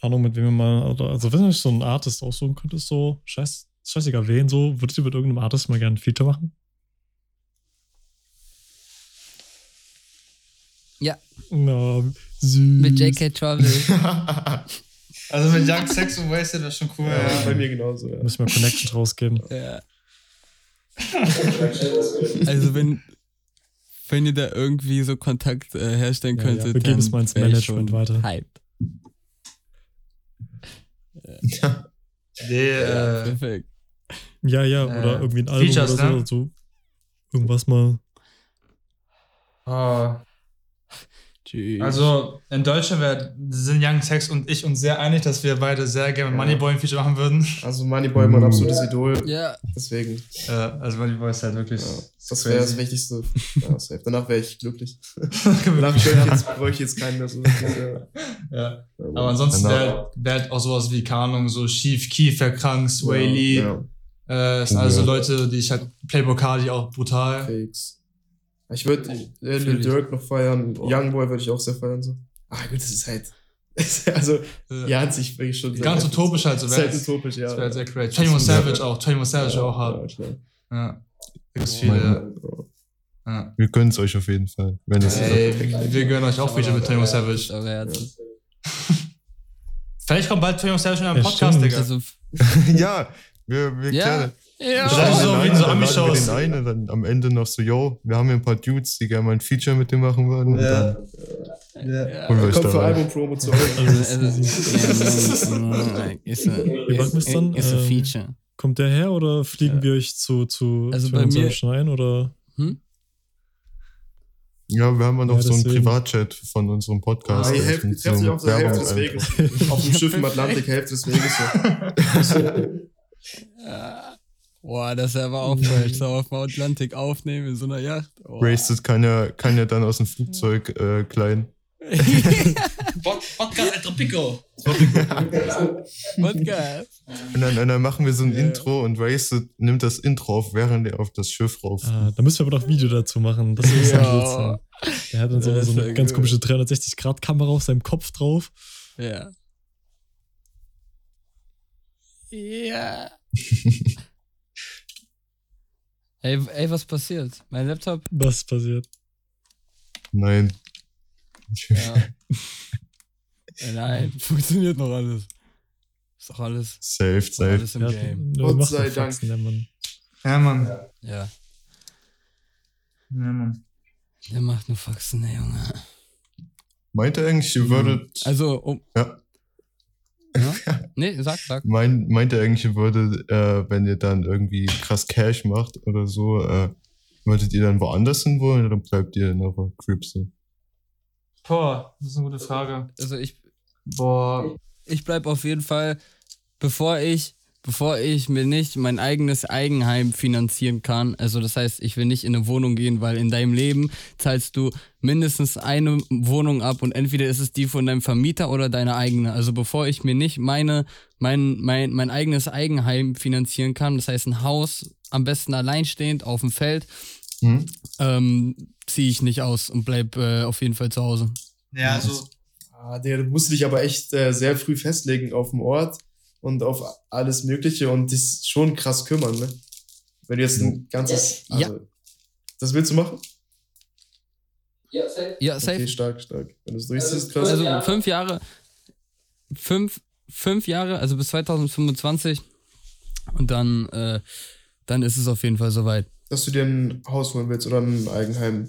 Ahnung, mit wem ihr mal, oder, also wenn ihr euch so einen Artist aussuchen könntest, so, scheiß, scheißegal wen, so, würdet ihr mit irgendeinem Artist mal gerne ein Feature machen? Na, süß. mit JK Trouble. <laughs> Also mit Young Sex und Wasted wäre schon cool. Ja, bei mir genauso, ja. Müssen wir Connections rausgeben. <laughs> ja. <laughs> Also wenn, wenn ihr da irgendwie so Kontakt äh, herstellen Ja, ja, könntet, wir geben dann es mal ins Management schon weiter. Hype. Nee, Ja, äh, perfekt. Ja, ja, Äh, oder irgendwie ein Album Features, oder so, ne? so. Irgendwas mal. oh, Tschüss. Also in Deutschland wär, sind Young Sex und ich uns sehr einig, dass wir beide sehr gerne Ja. Moneyboy ein Feature machen würden. Also Moneyboy, mein absolutes Idol. ja, Deswegen, Äh, also Moneyboy ist halt wirklich. ja, das wäre das Wichtigste. Ja, safe. Danach wäre ich glücklich. <laughs> Danach bräuchte ich jetzt, bräuchte ich jetzt keinen mehr. So. Ja. ja. Aber ansonsten Genau. wäre wär halt auch sowas wie, keine Ahnung, so Schief, Kieferkrank, Sway Lee. Ja, Äh, das sind also Ja. Leute, die ich halt. Playboy Cardi auch brutal. Fakes. Ich würde äh, Lil Durk noch feiern. Youngboy würde ich auch sehr feiern. So. Ah, gut, das ist halt. <laughs> also, ja, hat sich wirklich schon. sehr- Ganz utopisch halt so. Wäre halt utopisch, ja. das wär sehr crazy. 21 Savage auch. 21 Savage ja, auch hart. Ja, klar. Ja. Ja. viele. Ja. Wir gönnen es euch auf jeden Fall. Wenn es Ey, wir, wir gönnen euch auch Feature mit 21 Savage. Aber Herzen. Vielleicht kommt bald 21 Savage in einem Ja, Podcast, stimmt. Digga. Also, <laughs> ja, wir, wir Ja. klären. Ja. Vielleicht so wie in so Ami-Shows. den einen und dann am Ende noch so, yo, wir haben hier ein paar Dudes, die gerne mal ein Feature mit dem machen würden. Und Ja. dann Ja. euch Kommt für. Album-Promo zu euch. <laughs> Also, also, ist ist a Ähm, Feature. Kommt der her oder fliegen Ja. wir euch zu, zu Also zu bei unserem mir- Schneien oder? Hm? Ja, wir haben ja noch Ja, so einen. Privatchat von unserem Podcast. Ah, helft, mit ihr trefft sich so auf der Hälfte des Weges. auf dem Schiff im Atlantik, Hälfte des Weges. So. Ja. <laughs> <laughs> Boah, das ist aber auch falsch. So auf dem Atlantik aufnehmen in so einer Yacht. Oh. Wasted kann ja, kann ja dann aus dem Flugzeug äh, klein. <laughs> Podcast El Tropico. Podcast. <laughs> Und dann, und dann machen wir so ein Intro und Wasted nimmt das Intro auf, während er auf das Schiff rauf. Ah, da müssen wir aber noch Video dazu machen. Das muss Ja. ja. Der hat dann so, so ist eine ja ganz gut. komische 360-Grad-Kamera auf seinem Kopf drauf. Ja. Ja. <laughs> ey, ey, was passiert? Mein Laptop? Was passiert? Nein. Ja. Äh, Nein, <laughs> funktioniert noch alles. Ist doch alles, Safe, safe. alles im Ja, Game. der Gott macht sei Dank. Faxen, der Mann. Ja, Mann. Ja. Ja, Mann. Der macht nur Faxen, der Junge. Meint er eigentlich, ihr würdet. Also, um. Ja. Ja? Nee, sag, sag. Meint, meint er eigentlich, ihr würdet, äh, wenn ihr dann irgendwie krass Cash macht oder so, äh, würdet ihr dann woanders hin wollen oder bleibt ihr in eurer Crib so? Boah, das ist eine gute Frage. Also, ich, Boah. ich bleib auf jeden Fall, bevor ich, bevor ich mir nicht mein eigenes Eigenheim finanzieren kann, also das heißt, ich will nicht in eine Wohnung gehen, weil in deinem Leben zahlst du mindestens eine Wohnung ab und entweder ist es die von deinem Vermieter oder deine eigene. Also bevor ich mir nicht meine, mein, mein, mein eigenes Eigenheim finanzieren kann, das heißt ein Haus, am besten alleinstehend auf dem Feld, Hm? ähm, ziehe ich nicht aus und bleib äh, auf jeden Fall zu Hause. Ja, also. Ah, der, du musst dich aber echt äh, sehr früh festlegen auf dem Ort und auf alles Mögliche und dich schon krass kümmern, ne? Wenn du jetzt ein ganzes. Ja. Also, Das willst du machen? Ja, safe. Okay, stark, stark. Wenn du es durchziehst, krass. Also fünf Jahre, fünf, fünf Jahre, also bis 2025 und dann, äh, dann ist es auf jeden Fall soweit. dass du dir ein Haus holen willst oder ein Eigenheim.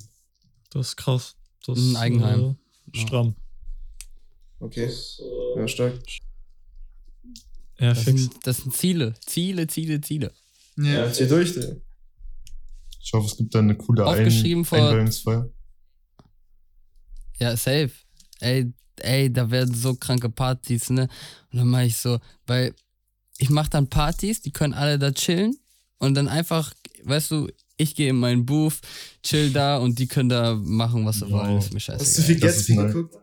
Das ist krass. Das Ein Eigenheim. Äh, stramm. Okay. Ja, stark. Ja, Das fix. sind, das sind Ziele, Ziele, Ziele, Ziele. Ja, Ja. zieh durch, der. Ich hoffe, es gibt dann eine coole Ein Aufgeschrieben vor- Einweihungsfeier. Ja, safe. Ey, ey, da werden so kranke Partys, ne? Und dann mache ich so, weil ich mache dann Partys, die können alle da chillen und dann einfach, weißt du, ich gehe in meinen Booth, chill da und die können da machen, was sie Wow. wollen. Ist mir Hast du viel scheißegal. Ist Gatsby geguckt?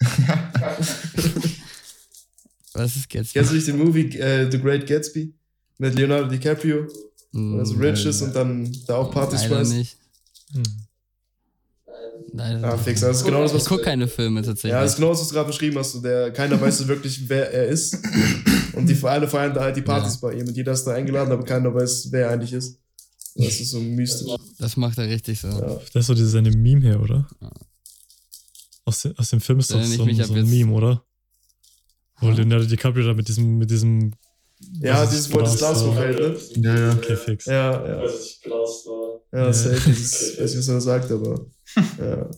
<laughs> Was ist jetzt? Kennst du nicht den Movie äh, The Great Gatsby? Mit Leonardo DiCaprio? Also rich ist und dann da auch Partys Leider schmeißt? nicht. Hm. Leider Ah, fix. Das ist genau das, Ich was gucke keine Filme tatsächlich. Ja, das ist genau das, was du gerade beschrieben hast. So der, keiner weiß so wirklich, wer er ist. Und die alle feiern da halt die Partys bei ihm. Und jeder ist da eingeladen, aber keiner weiß, wer er eigentlich ist. Das ist so mystisch. Das macht er richtig so. Ja. Das ist so dieses eine Meme her, oder? Ja. Aus, de, aus dem Film ist doch ich so, so ein Meme, oder? Wo Ja. Leonardo DiCaprio da mit diesem, mit diesem. Ja, dieses, ist wo das Glas Glas da- hochhält, ne? Ja, ja. Okay, fix. Ja, ja. Ja, Ja. safe. Dieses, weiß nicht, was er sagt, aber. <laughs> Ja.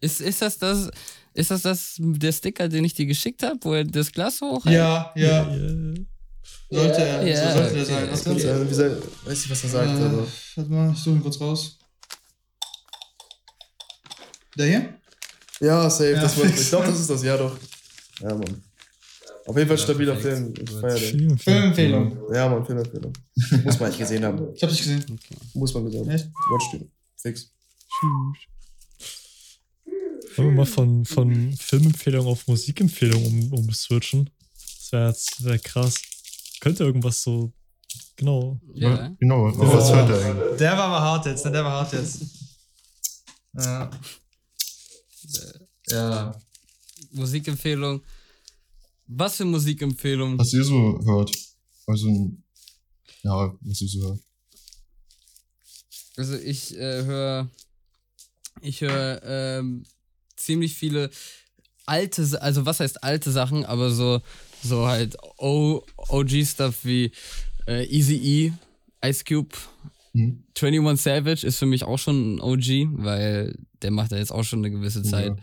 Ist, ist das das, ist das das, der Sticker, den ich dir geschickt habe, wo er das Glas hochhält? Ja, ja. Yeah. Sollte er. Ja, so sollte er okay, sein. Was Ganz, kannst du? äh, wie sei, weiß nicht, was er sagt, Äh, aber. Warte mal, ich suche ihn kurz raus. Der hier? Ja, safe. Ja, das war, ich glaube, das ist das, ja doch. Ja, Mann. Auf jeden Fall stabiler Film. Ich feier den. Filmempfehlung. Ja, Mann, Filmempfehlung. <laughs> Muss man eigentlich gesehen haben. Ich hab dich gesehen. Muss man gesehen haben. Echt? Watch den. Fix. Wollen wir mal von, von Filmempfehlung auf Musikempfehlung um, umswitchen? Das wäre jetzt wär krass. Könnte irgendwas so. Genau. Ja. Genau, was hört er eigentlich? Der war aber hart jetzt, ne? Der war hart jetzt. Ja. Ja. Musikempfehlung. Was für Musikempfehlung? Was ihr so hört. Also, ja, was ihr so hört. Also ich äh, höre ich höre ähm, ziemlich viele alte, also was heißt alte Sachen, aber so so halt o OG Stuff wie äh, Easy E, Ice Cube, Hm? 21 Savage ist für mich auch schon ein OG, weil der macht ja jetzt auch schon eine gewisse Zeit. Ja.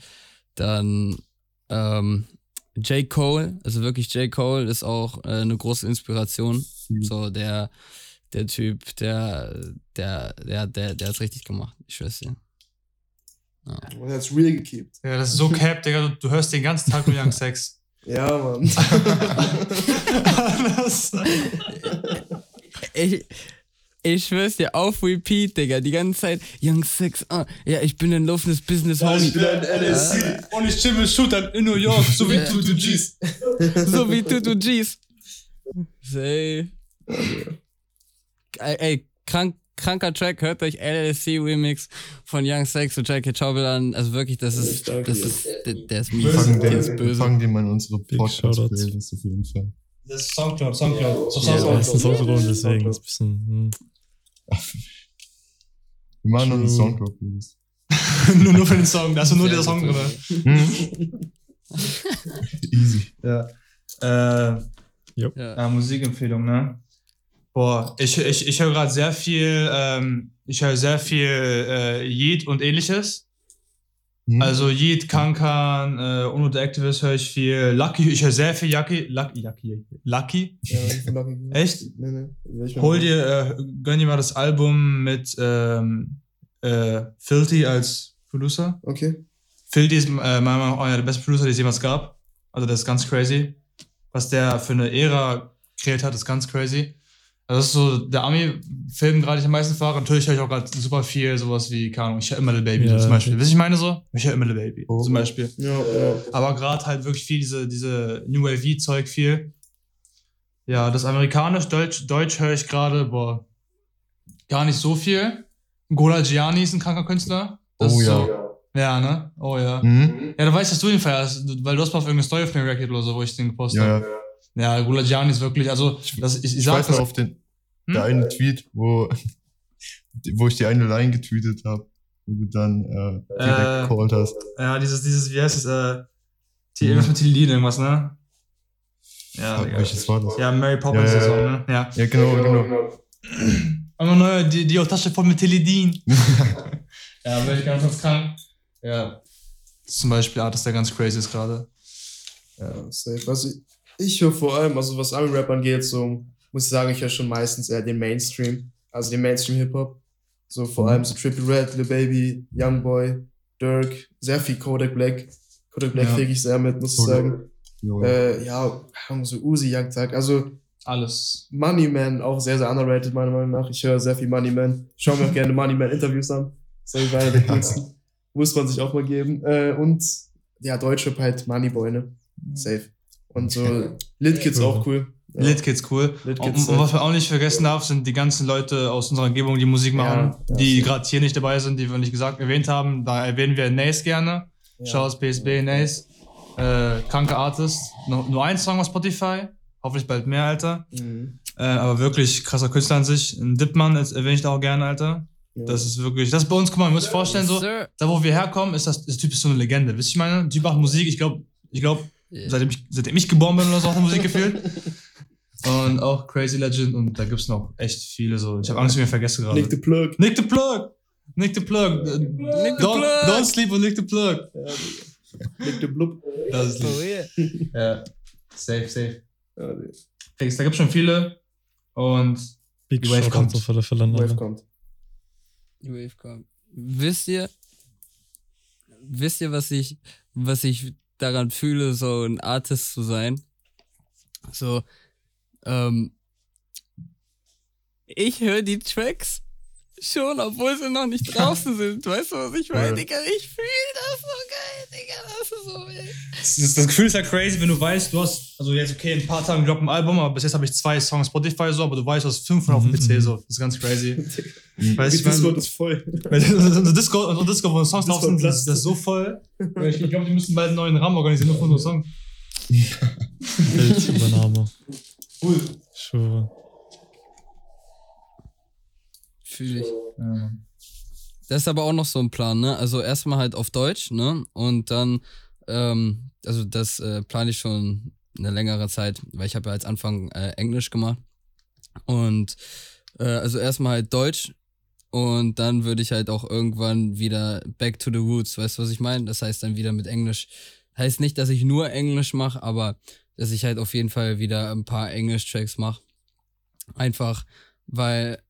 Dann ähm, J. Cole, also wirklich J. Cole ist auch äh, eine große Inspiration. Mhm. So der, der Typ, der, der, der, der, der hat's richtig gemacht. Ich schwör's dir. Und er hat's real gekippt. Ja, das ist so cap, Digga. Du, du hörst den ganzen Tag nur Young Sex. <laughs> Ja, Mann. <laughs> <laughs> das, Ich, ich schwör's dir, auf Repeat, Digga, die ganze Zeit. Young Six, ah, ja, ich bin ein laufendes Business Homie. bin ein NSC. und ich chill mit Shootern in New York, so wie Ja. Tutu G's. <laughs> so wie Tutu G's. Say. Ey, ey, krank, kranker Track, hört euch LLC Remix von Young Sex und Jackie Chauvel an. Also wirklich, das ist, das ist, der, der ist mies. Packen Der ist böse. packen den mal in unsere Podcast-Playlist auf jeden Fall. Das ist Soundcloud, Soundcloud. So Ja, Ja, Soundcloud. ist ein Soundcloud, Soundcloud. deswegen ist ein bisschen. <laughs> Wir machen noch eine True. Soundcloud-Playlist. <laughs> nur, nur für den Song, da ist nur der Song drin. Hm? <laughs> Easy. Ja. Äh, Ja. ja, Musikempfehlung, ne? Boah, ich, ich, ich höre gerade sehr viel, ähm, ich höre sehr viel äh, Yeet und ähnliches. Hm? Also Yeet, Kankan, äh, Uno the Activist höre ich viel. Lucky, ich höre sehr viel Lucky, Lucky, Lucky, Lucky. Ja, Lucky. <laughs> Echt? Nee, nee. Hol dir, äh, gönn dir mal das Album mit ähm, äh, Filthy als Producer. Okay. Filthy ist äh, meiner Meinung nach einer der besten Producer, die es jemals gab. Also das ist ganz crazy. Was der für eine Ära kreiert hat, ist ganz crazy. Also das ist so der Ami-Film gerade, den ich am meisten fahre. Natürlich höre ich auch gerade super viel sowas wie, keine Ahnung, ich höre immer Lil Baby Ja, zum Beispiel. Wisst ihr, ich meine so? Ich höre immer Lil Baby Oh. zum Beispiel. Ja, ja. Aber gerade halt wirklich viel diese, diese New Wave-Zeug viel. Ja, das amerikanisch, Deutsch, Deutsch höre ich gerade, boah, gar nicht so viel. Gola Gianni ist ein kranker Künstler. Das Oh ja. So, ja, ne? Oh ja. Hm? Ja, du weißt, dass du ihn feierst, weil du hast mal auf irgendeine Story auf mir reagiert oder so, wo ich den gepostet Ja, habe. ja. Ja, Gola Gianni ist wirklich, also, das, ich, ich, Ich sag weiß das, noch auf den, Hm? der eine Tweet, wo, wo ich die eine Line getweetet habe, wo du dann äh, direkt Äh, called hast. ja, dieses, dieses, wie heißt es, äh, die, irgendwas mit Tilidin, irgendwas, ne? Ja. Welches war das? Ja, Mary Poppins Ja, ja, Saison, ja. ne? Ja. Ja, genau, genau. Einmal neue, die, die Tasche voll mit Teledin. <laughs> ja, bin ich ganz, ganz krank. Ja. Das ist zum Beispiel Artist, der ganz crazy ist gerade. Ja, safe. Also ich, ich höre vor allem, also was Ami-Rap angeht, so muss ich sagen, ich höre schon meistens eher den Mainstream, also den Mainstream-Hip-Hop. So vor Mhm. allem so Triple Red, Lil Baby, Youngboy, Dirk, sehr viel Kodak Black. Kodak Black Ja. kriege ich sehr mit, muss ich Kodak. sagen. Jo. Äh, ja, so Uzi Young Thug. Also Alles. Moneyman auch sehr, sehr underrated, meiner Meinung nach. Ich höre sehr viel Moneyman. Schau mir auch gerne Moneyman-Interviews an. Das ist einer der coolsten. Muss man sich auch mal geben. Äh, und ja, Deutschrap halt Moneyboy, ne? Safe. Und so Lit Kids auch cool. Ja. Lit Kids cool. Lit Und, und was man auch nicht vergessen darf, sind die ganzen Leute aus unserer Umgebung, die Musik machen, Ja, ja, die gerade hier nicht dabei sind, die wir nicht gesagt erwähnt haben. Da erwähnen wir Nace gerne. Ja. Schau aus PSB, Nace. Äh, kranke Artist. Nur, nur ein Song auf Spotify. Hoffentlich bald mehr, Alter. Mhm. Äh, aber wirklich krasser Künstler an sich. Ein Dipman das erwähne ich da auch gerne, Alter. Ja. Das ist wirklich, das ist bei uns, guck mal, man muss sich vorstellen, so, da wo wir herkommen, ist das, der Typ ist so eine Legende. Wisst ihr, ich meine? Der Typ macht Musik, ich glaube, ich glaube, Ja. seitdem ich, seitdem ich geboren bin oder so, hat er Musik gefühlt. <laughs> Und auch Crazy Legend und da gibt's noch echt viele so. Ich habe Angst, ich mir vergesse gerade. Nick the Plug. Nick the Plug! Nick the Plug! Nick the don't, Plug! don't sleep on Nick the Plug! Ja. Nick the Blub. Das ist For lieb. Ja. Safe, safe. Ja. Fix, Da gibt's schon viele. Und Big Die Wave Shoutout kommt. auf alle Fälle Wave alle. kommt. Die Wave kommt. Wisst ihr, wisst ihr, was ich, was ich daran fühle, so ein Artist zu sein? So, ähm, ich höre die Tracks schon, obwohl sie noch nicht draußen <laughs> sind. Weißt du, was ich meine. Digga? Ich fühle das so geil, Digga. Das ist so wild. Das, das Gefühl ist ja crazy, wenn du weißt, du hast, also jetzt okay, in ein paar Tagen droppt ein Album, aber bis jetzt habe ich zwei Songs Spotify so, aber du weißt, du hast 500 auf dem Mhm, PC mhm. so. Das ist ganz crazy. Weißt du, ich Discord mein, ist voll. <laughs> unser Discord, unser Discord, wo Songs drauf sind, Discord das, das ist so voll. Ich glaube, die müssen bald einen neuen Rahmen organisieren, nur für unsere Songs. Weltübernahme. Cool. Ich schwöre. Fühle ich. Ja. Das ist aber auch noch so ein Plan, ne? Also erstmal halt auf Deutsch, ne? Und dann, ähm, also das äh, plane ich schon eine längere Zeit, weil ich habe ja als Anfang äh, Englisch gemacht. Und äh, also erstmal halt Deutsch und dann würde ich halt auch irgendwann wieder back to the roots, weißt du, was ich meine? Das heißt dann wieder mit Englisch. Heißt nicht, dass ich nur Englisch mache, aber dass ich halt auf jeden Fall wieder ein paar Englisch-Tracks mache. Einfach, weil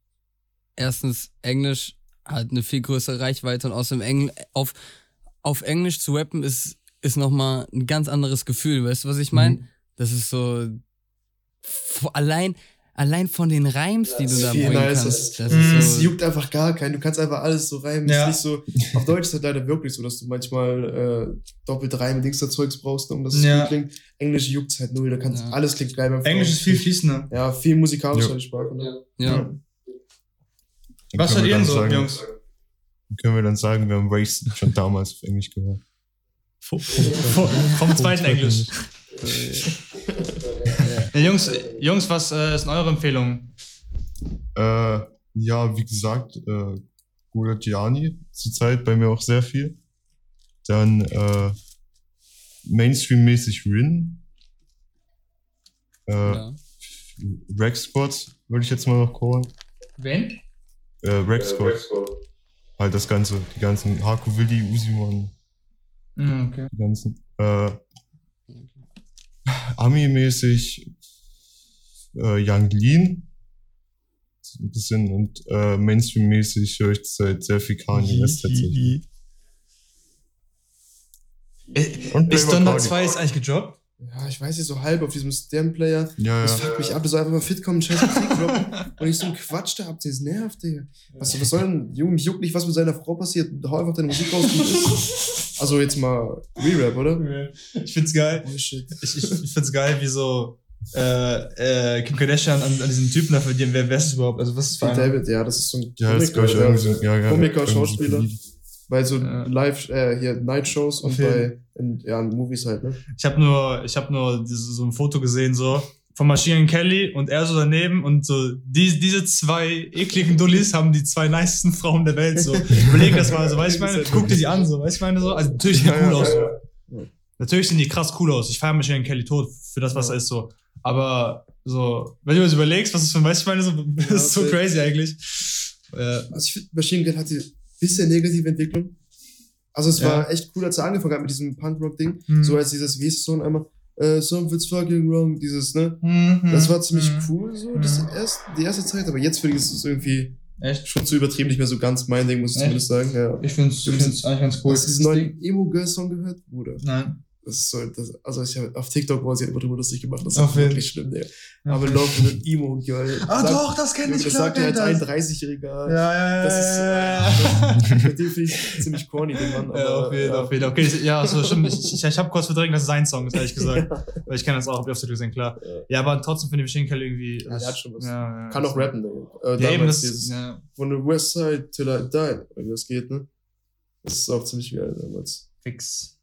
erstens Englisch hat eine viel größere Reichweite und außerdem Engl auf, auf Englisch zu rappen ist, ist nochmal ein ganz anderes Gefühl, weißt du, was ich meine? Das ist so allein, allein von den Reims, die Das du da bringen nice, kannst. das Das Mhm. ist Es so, juckt einfach gar keinen. Du kannst einfach alles so reimen. Ja. Ist nicht so, auf Deutsch ist es halt leider wirklich so, dass du manchmal äh, doppelt Reime, Dings da Zeugs brauchst, um dass es Ja. gut klingt. Englisch juckt halt null. Da kannst Ja. alles klingt geil beim Englisch ist viel fließender. Ja, viel musikalischer Ja. Sprache. Ne? ja. Dann Was seid wir ihr denn so, sagen- Jungs? Können wir dann sagen, wir haben Race schon damals auf Englisch gehört. Vom, vom, Vom zweiten Englisch. Ja, Jungs, Jungs, was äh, ist eure Empfehlung? Äh, ja, wie gesagt, äh, Guda Gianni zurzeit bei mir auch sehr viel. Dann äh, Mainstream-mäßig Rin. Äh, ja. Rex Squad würde ich jetzt mal noch callen. Wen? Äh, Rex Squad. Halt das Ganze, die ganzen Haku Willi, Usiman, Mhm, okay. die ganzen. Äh, Ami-mäßig äh, Young Lean. Ein bisschen und äh, Mainstream-mäßig höre ich zurzeit sehr viel Kanye West tatsächlich. Und Ist Playboy Donda Cardi. 2 jetzt eigentlich gedroppt? Ja, ich weiß nicht, so halb auf diesem Stern-Player. Ja, Das ja. fuckt mich ab, das soll einfach mal fit kommen, scheiß Musik droppen. Und ich so ein Quatsch da habt, das nervt, Digga. Was, was soll denn, Junge, mich juckt nicht, was mit seiner Frau passiert. Hau einfach deine Musik raus, wie es ist. Also jetzt mal Re-Rap, oder? Ich find's geil. Oh shit. Ich, ich, ich find's geil, wie so äh, äh, Kim Kardashian an, an diesen Typen da verdienen. Wer, wer ist das überhaupt? Also was ist das für? David, ja, das ist so ein Ja. Ja, ja, Komiker, so Schauspieler. Bei so Ja. Live, äh, hier Night-Shows und Auf jeden. bei, in, ja, in Movies halt, ne? Ich habe nur, ich habe nur diese, so ein Foto gesehen so von Machine Gun Kelly und er so daneben und so die, diese zwei ekligen Dullis haben die zwei nicesten Frauen der Welt so. <laughs> Überleg das mal so, weißt du, ich meine, guck dir die an so, weißt du, ich meine so, also natürlich sehen die Ja, cool ja, aus. ja, So. Natürlich sehen die krass cool aus. Ich feiere Machine Gun Kelly tot für das, was er ist so. Aber so, wenn du dir das überlegst, was ist für, weißt du, ich meine so, <laughs> das ist so crazy eigentlich. Äh, Also ich finde, Machine Gun hatte ein bisschen negative Entwicklung. Also es Ja. war echt cool, als er angefangen hat mit diesem Punkrock-Ding. Mhm. So als dieses, wie ist es so einmal, äh, something's fucking wrong, dieses, ne? mhm, Das war ziemlich mhm. cool, so, das Mhm. erst, die erste Zeit, aber jetzt finde ich, es irgendwie Echt? schon zu übertrieben, nicht mehr so ganz mein Ding, muss ich Echt? zumindest sagen, ja. Ich ich find's eigentlich ganz cool. Hast du diesen neuen Emo-Girl-Song gehört, Bruder? Nein. Das ist so, das, also ich habe auf TikTok war sie immer drüber lustig gemacht, das ist jeden- wirklich schlimm, Digga. Aber Love und ein Emo-Girl. Ah sagt- doch, das kenn ich, Das sagt als kenn ein das. 30-Jähriger. Ja, ja, ja. Das ist, ja, ja. Mit dem finde ich ziemlich corny, den Mann. Ja, auf jeden, auf jeden. Okay, ich- ja, so stimmt. Ich, ich, ich habe kurz verdrängt, dass es sein Song ist, ehrlich <laughs> gesagt. Weil ich kenne das auch, hab ich auf gesehen, klar. Ja, aber trotzdem finde ich Machine Kelly irgendwie. Ja, der hat schon was. Ja, ja, Kann auch rappen, Digga. Äh, Ja, eben, das dieses, ja, von the West Side till I die, wie das geht, ne? Das ist auch ziemlich geil damals. fix.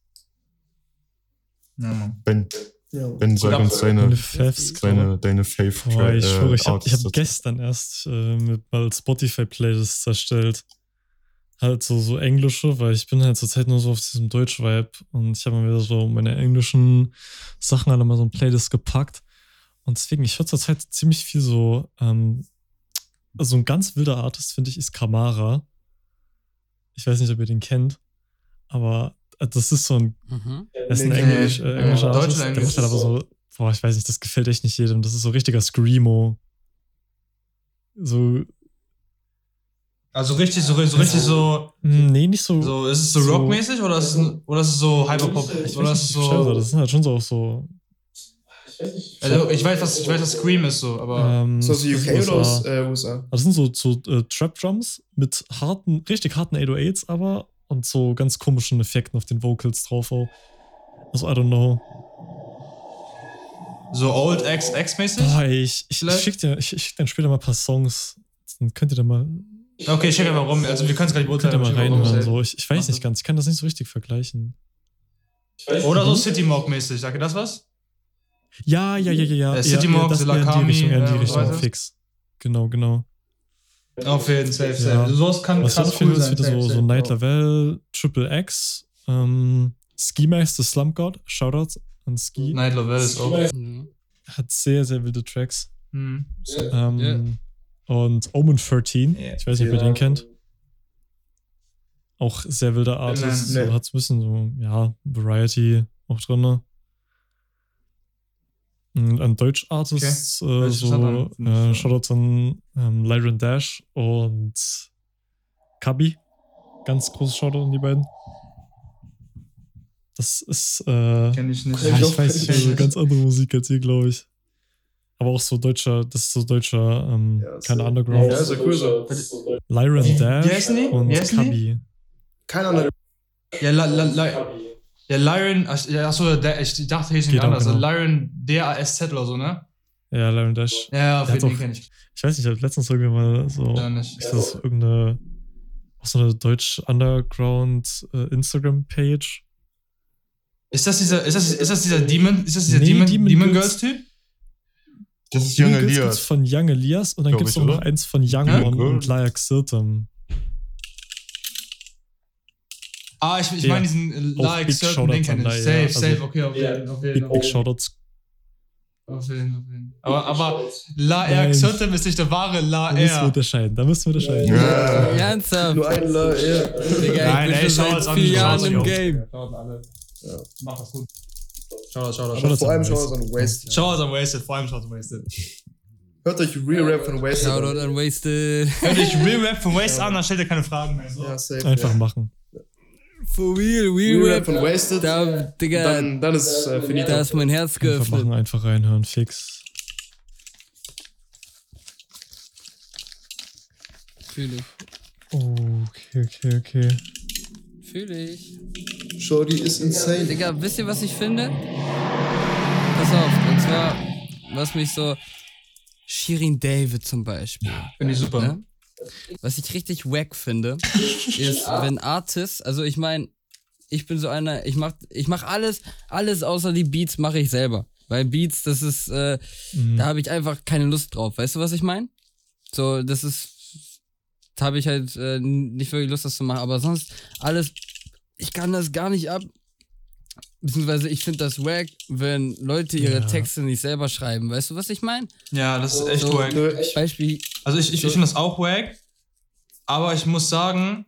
Ja. Ben, Ja. ben sag uns deine, Meine Favs, deine, deine Fave Boah, ich schwöre, ich habe hab gestern erst äh, mit mal Spotify-Playlists erstellt. Halt so, so englische, weil ich bin halt zurzeit nur so auf diesem Deutsch-Vibe und ich habe mir wieder so meine englischen Sachen alle mal so ein Playlist gepackt. Und deswegen, ich höre zurzeit ziemlich viel so, ähm, so ein ganz wilder Artist, finde ich, ist Kamara. Ich weiß nicht, ob ihr den kennt, aber äh, das ist so ein Mhm. er ist ein Englisch, äh, englischer Ja, Artist. Der macht halt aber so, boah, ich weiß nicht, das gefällt echt nicht jedem. Das ist so richtiger Screamo. So, Also richtig so, so richtig so, Hm, Nee, nicht so. so, ist es so, So- rockmäßig oder ist es, oder ist es so Hyperpop? ich Oder ist es so, das sind halt schon so auch so. also ich weiß, was, ich weiß, was Scream ist so, aber Ähm, Ist das das UK ist oder aus USA. äh, USA? Also das sind so, so äh, Trap-Drums mit harten, richtig harten 808s aber und so ganz komischen Effekten auf den Vocals drauf auch. Also, I don't know. so Old X X-mäßig? Boah, ey, ich, ich, ich Vielleicht? schick dir, ich, ich schick dir später mal ein paar Songs. Dann könnt ihr da mal, Okay, check einfach rum. Also wir können es gar nicht könnt ihr beurteilen. mal mal reinhören. So. Ich, ich weiß nicht ganz, ich kann das nicht so richtig vergleichen. Oder so City Mock mäßig, sagt ihr das was? Ja, ja, ja, ja, ja. Äh, ja, City ja, Mock, das eher in die Richtung, in die Richtung, fix. Genau, genau. Auf jeden Fall, safe, Ja. safe. Sowas kann Was ich krass finde, cool sein. wieder safe, so, so safe. Night Level, Triple X, ähm, Ski Max, the Slump God, Shoutout an Ski. Night Level ist auch. Ja. Hat sehr, sehr wilde Tracks. Hm. Ähm, Ja. Und Omen 13, Ja. ich weiß nicht, ob ihr Ja. den kennt. Auch sehr wilder Artist. So, hat so ein bisschen so, ja, Variety auch drin. Und An Deutsch-Artists, äh, so äh, Shoutouts an ähm, Lyron Dash und Kabi. Ganz großes Shoutout an die beiden. Das ist, äh, Kenn ich nicht. ja, ich ich weiß nicht, nicht. so ganz andere Musik als ihr, glaube ich. Aber auch so deutscher, das ist so deutscher, ähm, Ja, keine so- Underground. Ja, ist ja cool so. Lyron Dash und? Kabi. Keine Ahnung. Ja, la, la, la, ja, Lyron, ach, ja, achso, der, ich dachte, hier ist nicht anders. genau. Lyron D-A-S-Z oder so, ne? Ja, Lyron Dash. Ja, auf Der jeden Fall auch- kenn ich. Ich weiß nicht, ich habe letztens irgendwie mal so, Ja, nicht. ist das irgendeine, auch so eine deutsch Underground äh, Instagram-Page? Ist das dieser, ist das, ist das dieser Demon, ist das dieser Nee, Demon, Demon Demon, Girls- Typ? Das ist Young Elias. von Young Elias und dann gibt es auch noch eins von Young Ja? One Cool. und Layak Sirtem. Ah, ich, ich Ja. meine diesen äh, Auch Like Big Certain Shoutouts Ding kenn an ich. Lai, Safe, ja, safe, also- okay, auf jeden, auf jeden, Big, auf big. Shoutouts. Auf jeden, auf jeden. Aber, aber La. R Certain ist nicht der wahre La Da müssen wir R. unterscheiden, da müssen wir unterscheiden. Ja. Ernsthaft? Nur ein La, ja. Digga, Nein, ich ey, bin schau schon seit an, vier schau Jahren uns im an. Game. Schaut alle. Ja. Mach das gut. Schau, schau, schau. Schau Schau, das Vor allem an, Shouts an Waste. schau uns an Wasted, vor allem schau uns an Wasted. Hört euch Real Rap von Waste Shoutout an. an Wasted. Wenn dich Real Rap von Wasted an, dann stell dir keine Fragen mehr. So. Ja, safe. Einfach ja. machen. For real, Real real Rap rap. Wasted. Da, Digga, Dann, dann ist äh, finito. da ist mein Herz Einfach geöffnet. machen, einfach reinhören, fix. Fühl ich. Okay, okay, okay. Fühl ich. Shorty ist insane. Digga, wisst ihr, was ich finde? Pass auf, und zwar, was mich so. Shirin David zum Beispiel. Finde ich super. Ne? Was ich richtig wack finde, <laughs> ist, wenn Artists, also ich meine, ich bin so einer, ich mach, ich mach alles, alles außer die Beats mache ich selber. Weil Beats, das ist, äh, Mhm. da habe ich einfach keine Lust drauf. Weißt du, was ich meine? So, das ist, da habe ich halt äh, nicht wirklich Lust, das zu machen. Aber sonst alles, ich kann das gar nicht ab. Beziehungsweise ich finde das wack, wenn Leute ihre Ja. Texte nicht selber schreiben. Weißt du, was ich meine? Ja, das ist echt So, wack. Beispiel, Also ich, ich, ich finde das auch wack, aber ich muss sagen,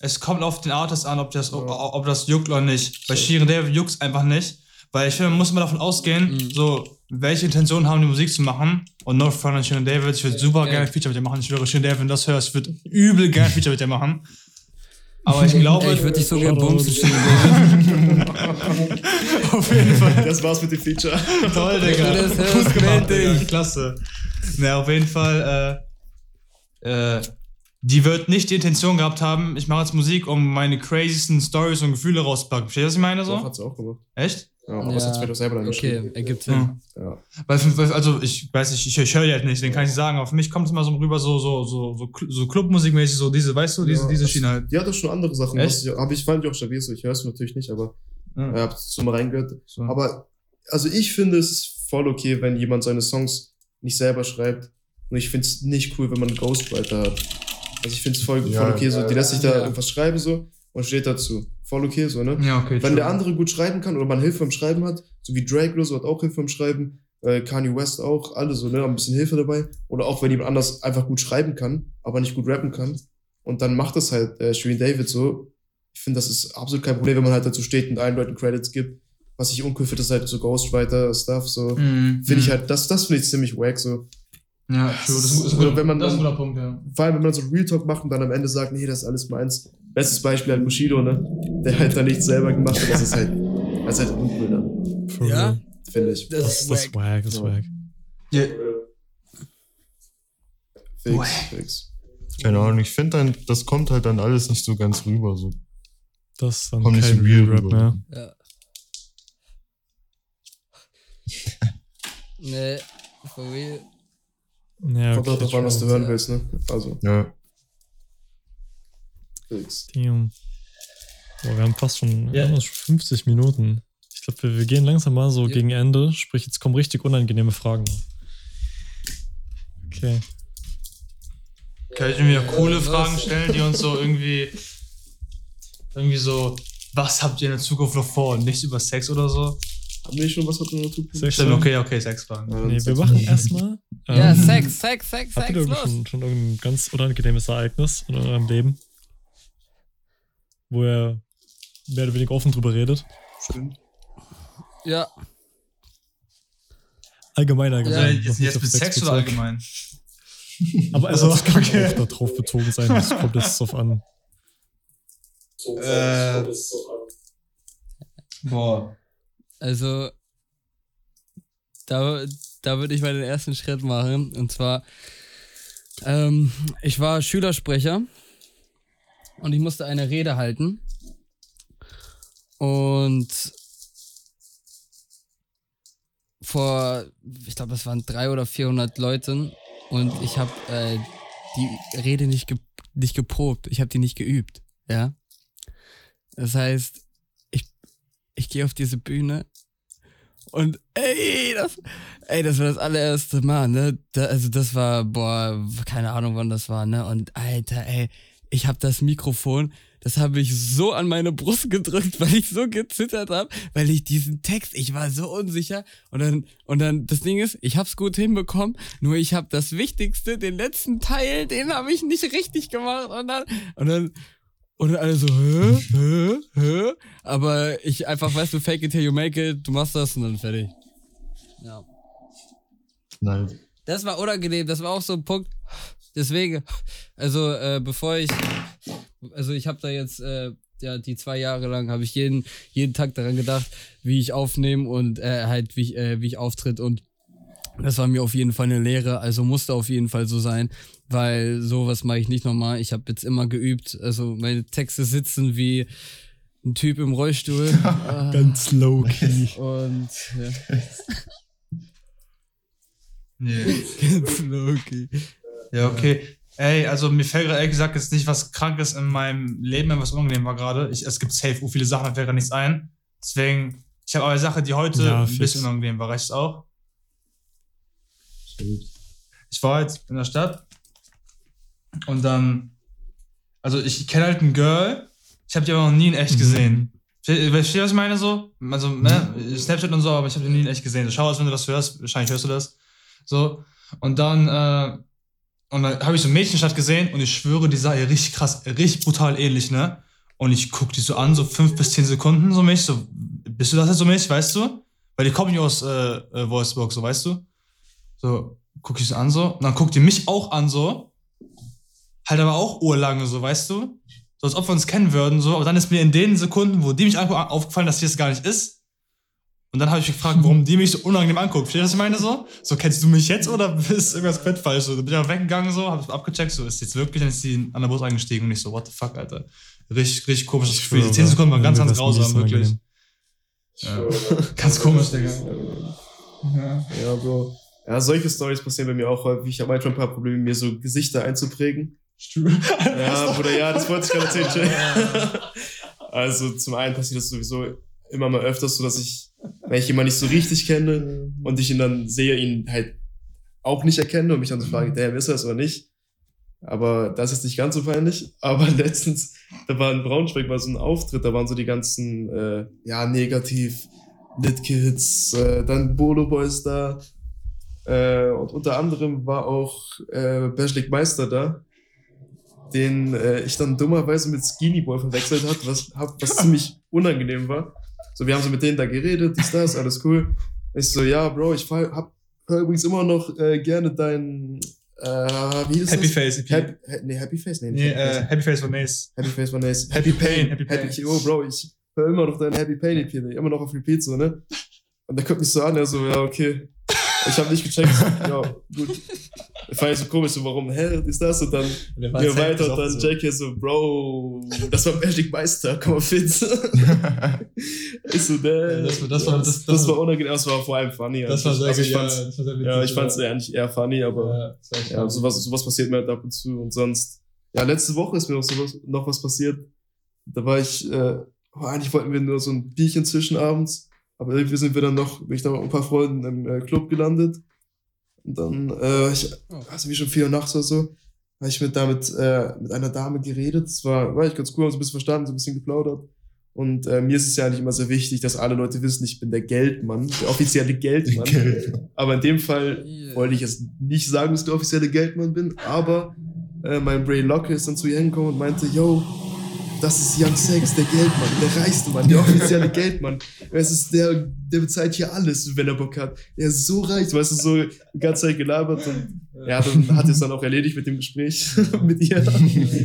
es kommt auf den Artist an, ob das, ob, ob das juckt oder nicht. Bei Shirin David juckt's einfach nicht, weil ich finde, man muss immer davon ausgehen, Mhm. so, welche Intentionen haben die Musik zu machen und no front an Shirin David, ich würde super Ja. gerne Feature mit dir machen, ich schwöre, Shirin David, wenn du das hörst, ich würde übel gerne Feature mit dir machen. Aber ich <laughs> glaube, ey, ich würde dich so gerne bumsen, <laughs> auf jeden Fall. das war's mit dem Feature. Toll, Digga. Das Gut gemacht. Digga. Klasse. Na, auf jeden Fall, äh, äh, die wird nicht die Intention gehabt haben, ich mache jetzt Musik, um meine crazysten Stories und Gefühle rauszupacken. Verstehst du, was ich meine So so? hat sie auch gemacht. Echt? Ja, aber das Ja. hat sie doch selber dann geschrieben. Okay, ergibt Sinn. Ja. Weil, also, ich weiß nicht, ich, ich höre die halt nicht, deswegen kann ich nicht sagen, aber für mich kommt es immer so rüber, so, so, so, so, so Clubmusikmäßig, so diese, weißt du, diese, Ja, diese Schiene halt. Die hat doch schon andere Sachen. Echt? was Ich, hab ich fand ich auch stabil so. Ich höre es natürlich nicht, aber Ja. äh, hab's so mal reingehört. So. Aber also ich finde es voll okay, wenn jemand seine Songs nicht selber schreibt. Und ich finde es nicht cool, wenn man einen Ghostwriter hat. Also ich finde es voll, Ja, voll okay, so. Die lässt sich da ja. irgendwas schreiben so und steht dazu. Voll okay, so, ne? ja, okay. Wenn true. der andere gut schreiben kann oder man Hilfe beim Schreiben hat, so wie Drake oder so hat auch Hilfe beim Schreiben, äh, Kanye West auch, alle so, ne, haben ein bisschen Hilfe dabei. Oder auch wenn jemand anders einfach gut schreiben kann, aber nicht gut rappen kann. Und dann macht das halt äh, Shirin David so. Ich finde, das ist absolut kein Problem, wenn man halt dazu steht und allen Leuten Credits gibt. Was ich uncool finde, ist halt so Ghostwriter-Stuff, so. Mhm. Finde ich Mhm. halt, das, das finde ich ziemlich wack, so. Ja, true. Das ist, ist, ein Oder guter- wenn man das ist ein guter Punkt, ja. Vor allem, wenn man so Real Talk macht und dann am Ende sagt, nee, das ist alles meins. Bestes Beispiel halt Bushido, ne? Der halt da nichts selber gemacht hat, das ist halt, das ist halt uncool dann, For Ja? finde ich. Das, Das, ist das wack. wack, das ist wack. Ja, Fix, fix. Keine Ahnung, ich finde dann, das kommt halt dann alles nicht so ganz rüber. So. Das ist dann Kommt nicht kein so real Real Rap rüber. mehr. Ja. <laughs> nee, for real. Ja, Kommt auch drauf an, was du hören willst, ne? Also, Ja. Damn. Boah, wir haben fast schon, schon 50 Minuten. Ich glaube, wir, wir gehen langsam mal so Ja. gegen Ende. Sprich, jetzt kommen richtig unangenehme Fragen. Okay. Kann ich mir coole was? Fragen stellen, die uns so irgendwie, irgendwie so, was habt ihr in der Zukunft noch vor nichts über Sex oder so? Haben wir schon was mit einer Zukunft? Sex- Stimmt, okay, okay, Sexfragen. Ja, Nee, wir machen erstmal. Ja, ähm, Sex, Sex, Sex, Habt Sex, ihr los. schon, schon irgendein ganz unangenehmes Ereignis in eurem Leben? Wo ihr mehr oder weniger offen drüber redet? Stimmt. Ja, Allgemeiner Also gesagt. noch jetzt, jetzt mit Sex oder bezogen. allgemein? <laughs> Aber also, Also, <laughs> das kann okay. auch darauf <laughs> bezogen sein. Das kommt jetzt drauf an. Äh, boah. also da, da würde ich mal den ersten Schritt machen. Und zwar, ähm, ich war Schülersprecher und ich musste eine Rede halten. Und vor, ich glaube, es waren drei oder 400 Leuten und ich habe äh, die Rede nicht, ge nicht geprobt. Ich habe die nicht geübt. Ja. Das heißt, ich, ich gehe auf diese Bühne und ey, das, ey, das war das allererste Mal, ne? Da, also das war, boah, keine Ahnung, wann das war, ne? Und Alter, ey, ich habe das Mikrofon, das habe ich so an meine Brust gedrückt, <laughs> weil ich so gezittert habe, weil ich diesen Text, ich war so unsicher und dann und dann das Ding ist, ich hab's gut hinbekommen, nur ich habe das Wichtigste, den letzten Teil, den habe ich nicht richtig gemacht und dann und dann und dann alle so, hä, hä, hä? Aber ich einfach, weißt du, fake it till you make it, du machst das und dann fertig. Ja. Nice. Das war unangenehm, das war auch so ein Punkt. Deswegen, also äh, bevor ich, also ich habe da jetzt, äh, ja, die zwei Jahre lang habe ich jeden, jeden Tag daran gedacht, wie ich aufnehme und äh, halt, wie ich, äh, wie ich auftritt und das war mir auf jeden Fall eine Lehre, also musste auf jeden Fall so sein, weil sowas mache ich nicht nochmal. Ich habe jetzt immer geübt, also meine Texte sitzen wie ein Typ im Rollstuhl. <laughs> Ganz low key. und ja, <laughs> Nee. ganz low-key. Ja, okay. Ey, also mir fällt gerade ehrlich gesagt jetzt nicht was Krankes in meinem Leben, was unangenehm war gerade. Ich- Es gibt safe so viele Sachen, da fällt gerade nichts ein. Deswegen, ich habe aber eine Sache, die heute Ja, ein bisschen unangenehm war. Reicht es auch? Ich war jetzt in der Stadt und dann, also ich kenne halt ein Girl, ich habe die aber noch nie in echt Mhm. gesehen. Verstehst verstehst du, was ich meine so? Also, ne, Snapchat und so, aber ich habe die nie in echt gesehen. Schau aus, wenn du das hörst, wahrscheinlich hörst du das. So. Und dann, äh, und dann habe ich so ein Mädchenstadt gesehen und ich schwöre, die sah ihr richtig krass, richtig brutal ähnlich, ne? Und ich guck die so an, so fünf bis zehn Sekunden, so mich, so, bist du das jetzt so mich, weißt du? Weil die kommen ja aus äh, äh, Wolfsburg, so, weißt du? So, guck ich so an, so. Und dann guckt die mich auch an, so. Halt aber auch urlange, so, weißt du? So, als ob wir uns kennen würden, so. Aber dann ist mir in den Sekunden, wo die mich angucken, aufgefallen, dass sie das gar nicht ist. Und dann habe ich mich gefragt, warum die mich so unangenehm anguckt. Verstehst du, was ich meine so? So, kennst du mich jetzt oder <laughs> ist irgendwas komplett falsch? So, dann bin ich auch weggegangen, so, hab abgecheckt, so, ist jetzt wirklich, dann ist die an der Bus eingestiegen und ich so, what the fuck, Alter. Richtig, richtig komisches Ich Gefühl. Die schwöre, 10 Sekunden waren ganz, ganz grausam, so wirklich. angenehm. Ja. Ganz komisch, Digga. Ja. Ja, Bro. Ja, solche Stories passieren bei mir auch häufig. Ich habe manchmal ein paar Probleme, mir so Gesichter einzuprägen. <laughs> Ja, Bruder, ja, das wollte ich gerade erzählen. <laughs> Also zum einen passiert das sowieso immer mal öfters so, dass ich, wenn ich jemanden nicht so richtig kenne und ich ihn dann sehe, ihn halt auch nicht erkenne und mich dann so frage, der ist er es oder nicht. Aber das ist nicht ganz so peinlich. Aber <laughs> letztens, da war in Braunschweig war so ein Auftritt, da waren so die ganzen, äh, ja, negativ, Lit Kids, äh, dann Bolo Boys da. Äh, und unter anderem war auch äh, Bashlik Meister da, den äh, ich dann dummerweise mit Skinny Boy verwechselt hat, was, hab, was ziemlich unangenehm war. So, wir haben so mit denen da geredet, dies, das, alles cool. Ich so, ja, Bro, ich hab, höre übrigens immer noch äh, gerne dein. Äh, wie hieß Happy das? Face EP. Happy, ha- nee, Happy Face? Nee, nee, Happy äh, Face. Happy Face von Ace. Happy Face war nice. Happy Pain, Happy Pain. Happy Oh, Bro, ich höre immer noch dein Happy Pain EP, immer noch auf Repeat so, ne? Und der guckt mich so an, er so, ja, okay. Ich habe nicht gecheckt. <laughs> ja, gut. Ich fand ich so komisch, so, warum, hä, ist das? Und dann Der ja, weiter und dann JK so, Bro, das war Magic Meister, komm mal fit. ich so, ne. Ja, das war- das war- das- das, war unangenehm, das war vor allem funny. Das war sehr also ich gut, fand's, ja, ja, ich fand's eigentlich eher funny, aber Ja, ja, sowas, sowas passiert mir halt ab und zu und sonst. Ja, letzte Woche ist mir noch, sowas, noch was passiert. Da war ich, äh, oh, eigentlich wollten wir nur so ein Bierchen zwischen abends, aber irgendwie sind wir dann noch, bin ich dann mit ein paar Freunden im äh, Club gelandet. Und dann, äh, ich, also wie schon vier Uhr nachts oder so, habe ich mit, damit, äh, mit einer Dame geredet. Das war, war ich ganz cool, haben so ein bisschen verstanden, so ein bisschen geplaudert. Und äh, mir ist es ja eigentlich immer sehr wichtig, dass alle Leute wissen, ich bin der Geldmann, der offizielle Geldmann. <laughs> Geldmann. Aber in dem Fall Yeah. wollte ich jetzt nicht sagen, dass ich der offizielle Geldmann bin, aber äh, mein Bray Locke ist dann zu ihr hingekommen und meinte, yo, das ist Young Sex, der Geldmann, der reichste Mann, der offizielle Geldmann. Es ist der, der bezahlt hier alles, wenn er Bock hat. Er ist so reich, weißt du, so die ganze Zeit gelabert und ja, dann hat es dann auch erledigt mit dem Gespräch <laughs> mit ihr.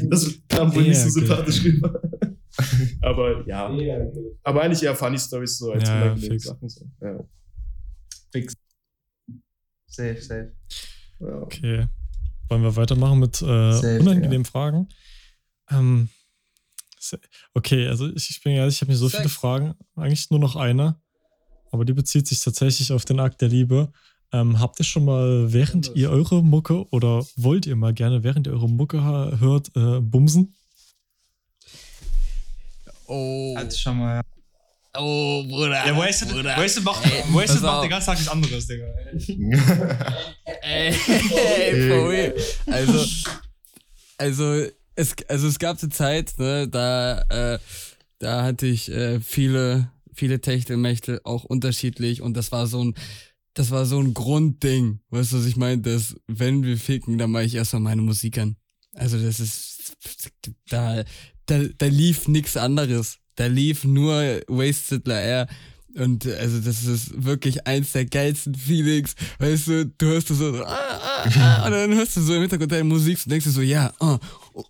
Das kam wohl nicht so Ja, sympathisch rüber. <laughs> Aber ja, aber eigentlich eher funny Stories so als Ja, ja, unangenehme fix. Sachen. So. Ja, Safe, safe. ja. Okay. Wollen wir weitermachen mit äh, Safe, unangenehmen Fragen? Ähm, okay, also ich, ich bin ehrlich, ich habe mir so Sex. viele Fragen. Eigentlich nur noch eine. Aber die bezieht sich tatsächlich auf den Akt der Liebe. Ähm, habt ihr schon mal, während ihr eure Mucke oder wollt ihr mal gerne, während ihr eure Mucke hört, äh, bumsen? Oh. Hatte schon mal. Oh, Bruder. Ja, Wasted, Bruder. Wasted macht, Ey, Wasted macht den ganzen Tag nichts anderes, Digga. <laughs> Ey, ey, <laughs> for real. Also, also, es, also es gab eine Zeit, ne, da, äh, da hatte ich äh, viele, viele Techtelmächte, auch unterschiedlich und das war so ein, das war so ein Grundding. Weißt du, was ich meine? Dass, wenn wir ficken, dann mache ich erstmal meine Musik an. Also das ist, da, da, da lief nichts anderes. Da lief nur Wasted La Air. Und äh, also das ist wirklich eins der geilsten Feelings. Weißt du, du hörst so, ah, ah, ah, und dann hörst du so im Hintergrund deine Musik und denkst du so, ja, ah,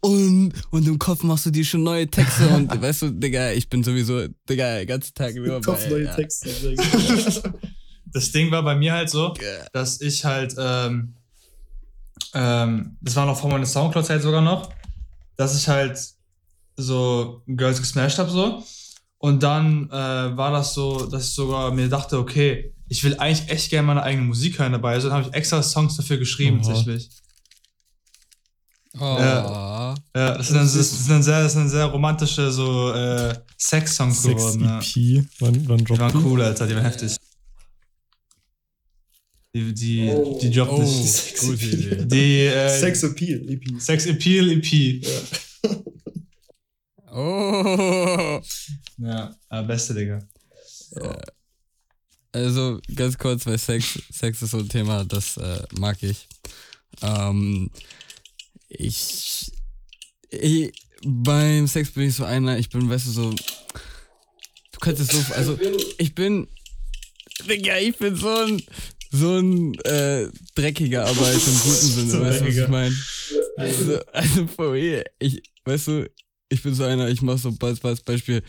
und, und im Kopf machst du dir schon neue Texte <laughs> und weißt du, Digga, ich bin sowieso, Digga, den ganzen Tag nur Kopf bei, neue ja. Texte. <laughs> Das Ding war bei mir halt so, dass ich halt, ähm, ähm, das war noch vor meiner Soundcloud-Zeit sogar noch, dass ich halt so Girls gesmashed habe so. Und dann äh, war das so, dass ich sogar mir dachte, okay, ich will eigentlich echt gerne meine eigene Musik hören dabei. Also dann habe ich extra Songs dafür geschrieben, Oha. tatsächlich. Oh. Ja, das sind dann, das sind dann sehr, das sind dann sehr romantische so äh, Sex-Songs Sex geworden. Ja. EP. Wann, wann Die waren cool, Alter, die waren heftig. Die, die, die droppt Oh, nicht. gute Idee. Die äh, Sex Appeal, EP. Sex Appeal EP. Oh. Ja, äh, beste Digga. Also ganz kurz, weil Sex, Sex ist so ein Thema, das äh, mag ich. Ähm, ich, ich. Beim Sex bin ich so einer, ich bin, weißt du, so. Du kannst es so. Also, ich bin. Digga, ich bin so ein. So ein äh, dreckiger, aber im guten Sinne, <laughs> So weißt du, was ich meine? Also, also for real, ich, weißt du, ich bin so einer, ich mach so als Beispiel,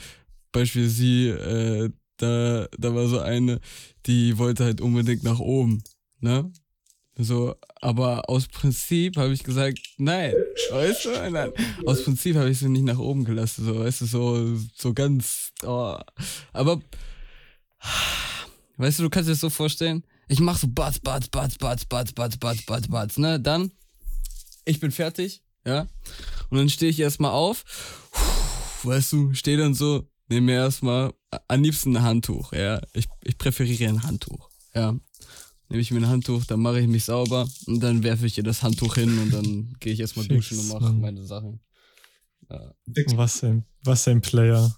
Beispiel sie, äh, da, da war so eine, die wollte halt unbedingt nach oben, ne? So, aber aus Prinzip habe ich gesagt, nein, weißt du, nein. Aus Prinzip habe ich sie nicht nach oben gelassen, so, weißt du, so, so ganz, oh. aber, weißt du, du kannst dir das so vorstellen, ich mach so Batz, Batz, Batz, Batz, Batz, Batz, Batz, Batz, Batz, ne, dann, ich bin fertig, ja, und dann stehe ich erstmal auf, weißt du, stehe dann so, nehme mir erstmal am liebsten ein Handtuch, ja. Ich, ich präferiere ein Handtuch, ja. Nehme ich mir ein Handtuch, dann mache ich mich sauber und dann werfe ich ihr das Handtuch hin und dann <laughs> gehe ich erstmal Fix, duschen und mache Mann. meine Sachen. Ja. Was ein, was ein Player.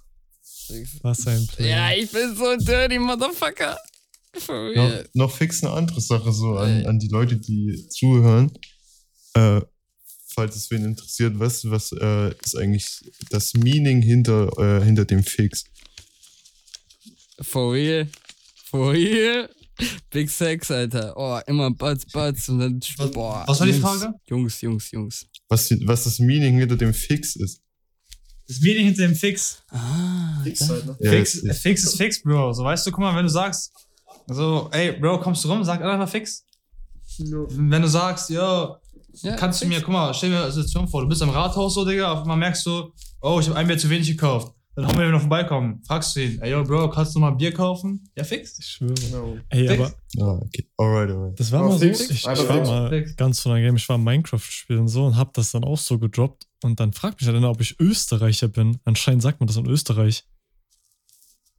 Was ein Player. ja, ich bin so ein dirty Motherfucker. Real. noch fix eine andere Sache so an, an die Leute, die zuhören. Äh, falls es wen interessiert, was, was äh, ist eigentlich das Meaning hinter, äh, hinter dem Fix? For real. For real. Big Sex, Alter. Oh, immer Butts, Butts und dann, Was- boah. was war die Frage? Jungs, Jungs, Jungs. Was, was das Meaning hinter dem Fix ist. Das Meaning hinter dem Fix. Ah, Fix? Ja, fix, ist- fix ist fix, Bro. So, weißt du, guck mal, wenn du sagst, so, ey, Bro, kommst du rum, sag einfach fix. Wenn du sagst, ja, ja, kannst du fix. mir, guck mal, stell dir eine Situation vor, du bist am Rathaus so, Digga, auf einmal merkst du, oh, ich habe ein Bier zu wenig gekauft. Dann haben wir, wir vorbeikommen, fragst du ihn, ey, yo, Bro, kannst du mal Bier kaufen? Ja, fix. Ich schwöre. Genau. Ey, Fix. aber Ah, okay. Alright, alright. das war Aber mal so, fix, ich, ich einfach war fix, mal fix. ganz von einem Game, ich war Minecraft spielen so und hab das dann auch so gedroppt und dann fragt mich halt einer, ob ich Österreicher bin. Anscheinend sagt man das in Österreich.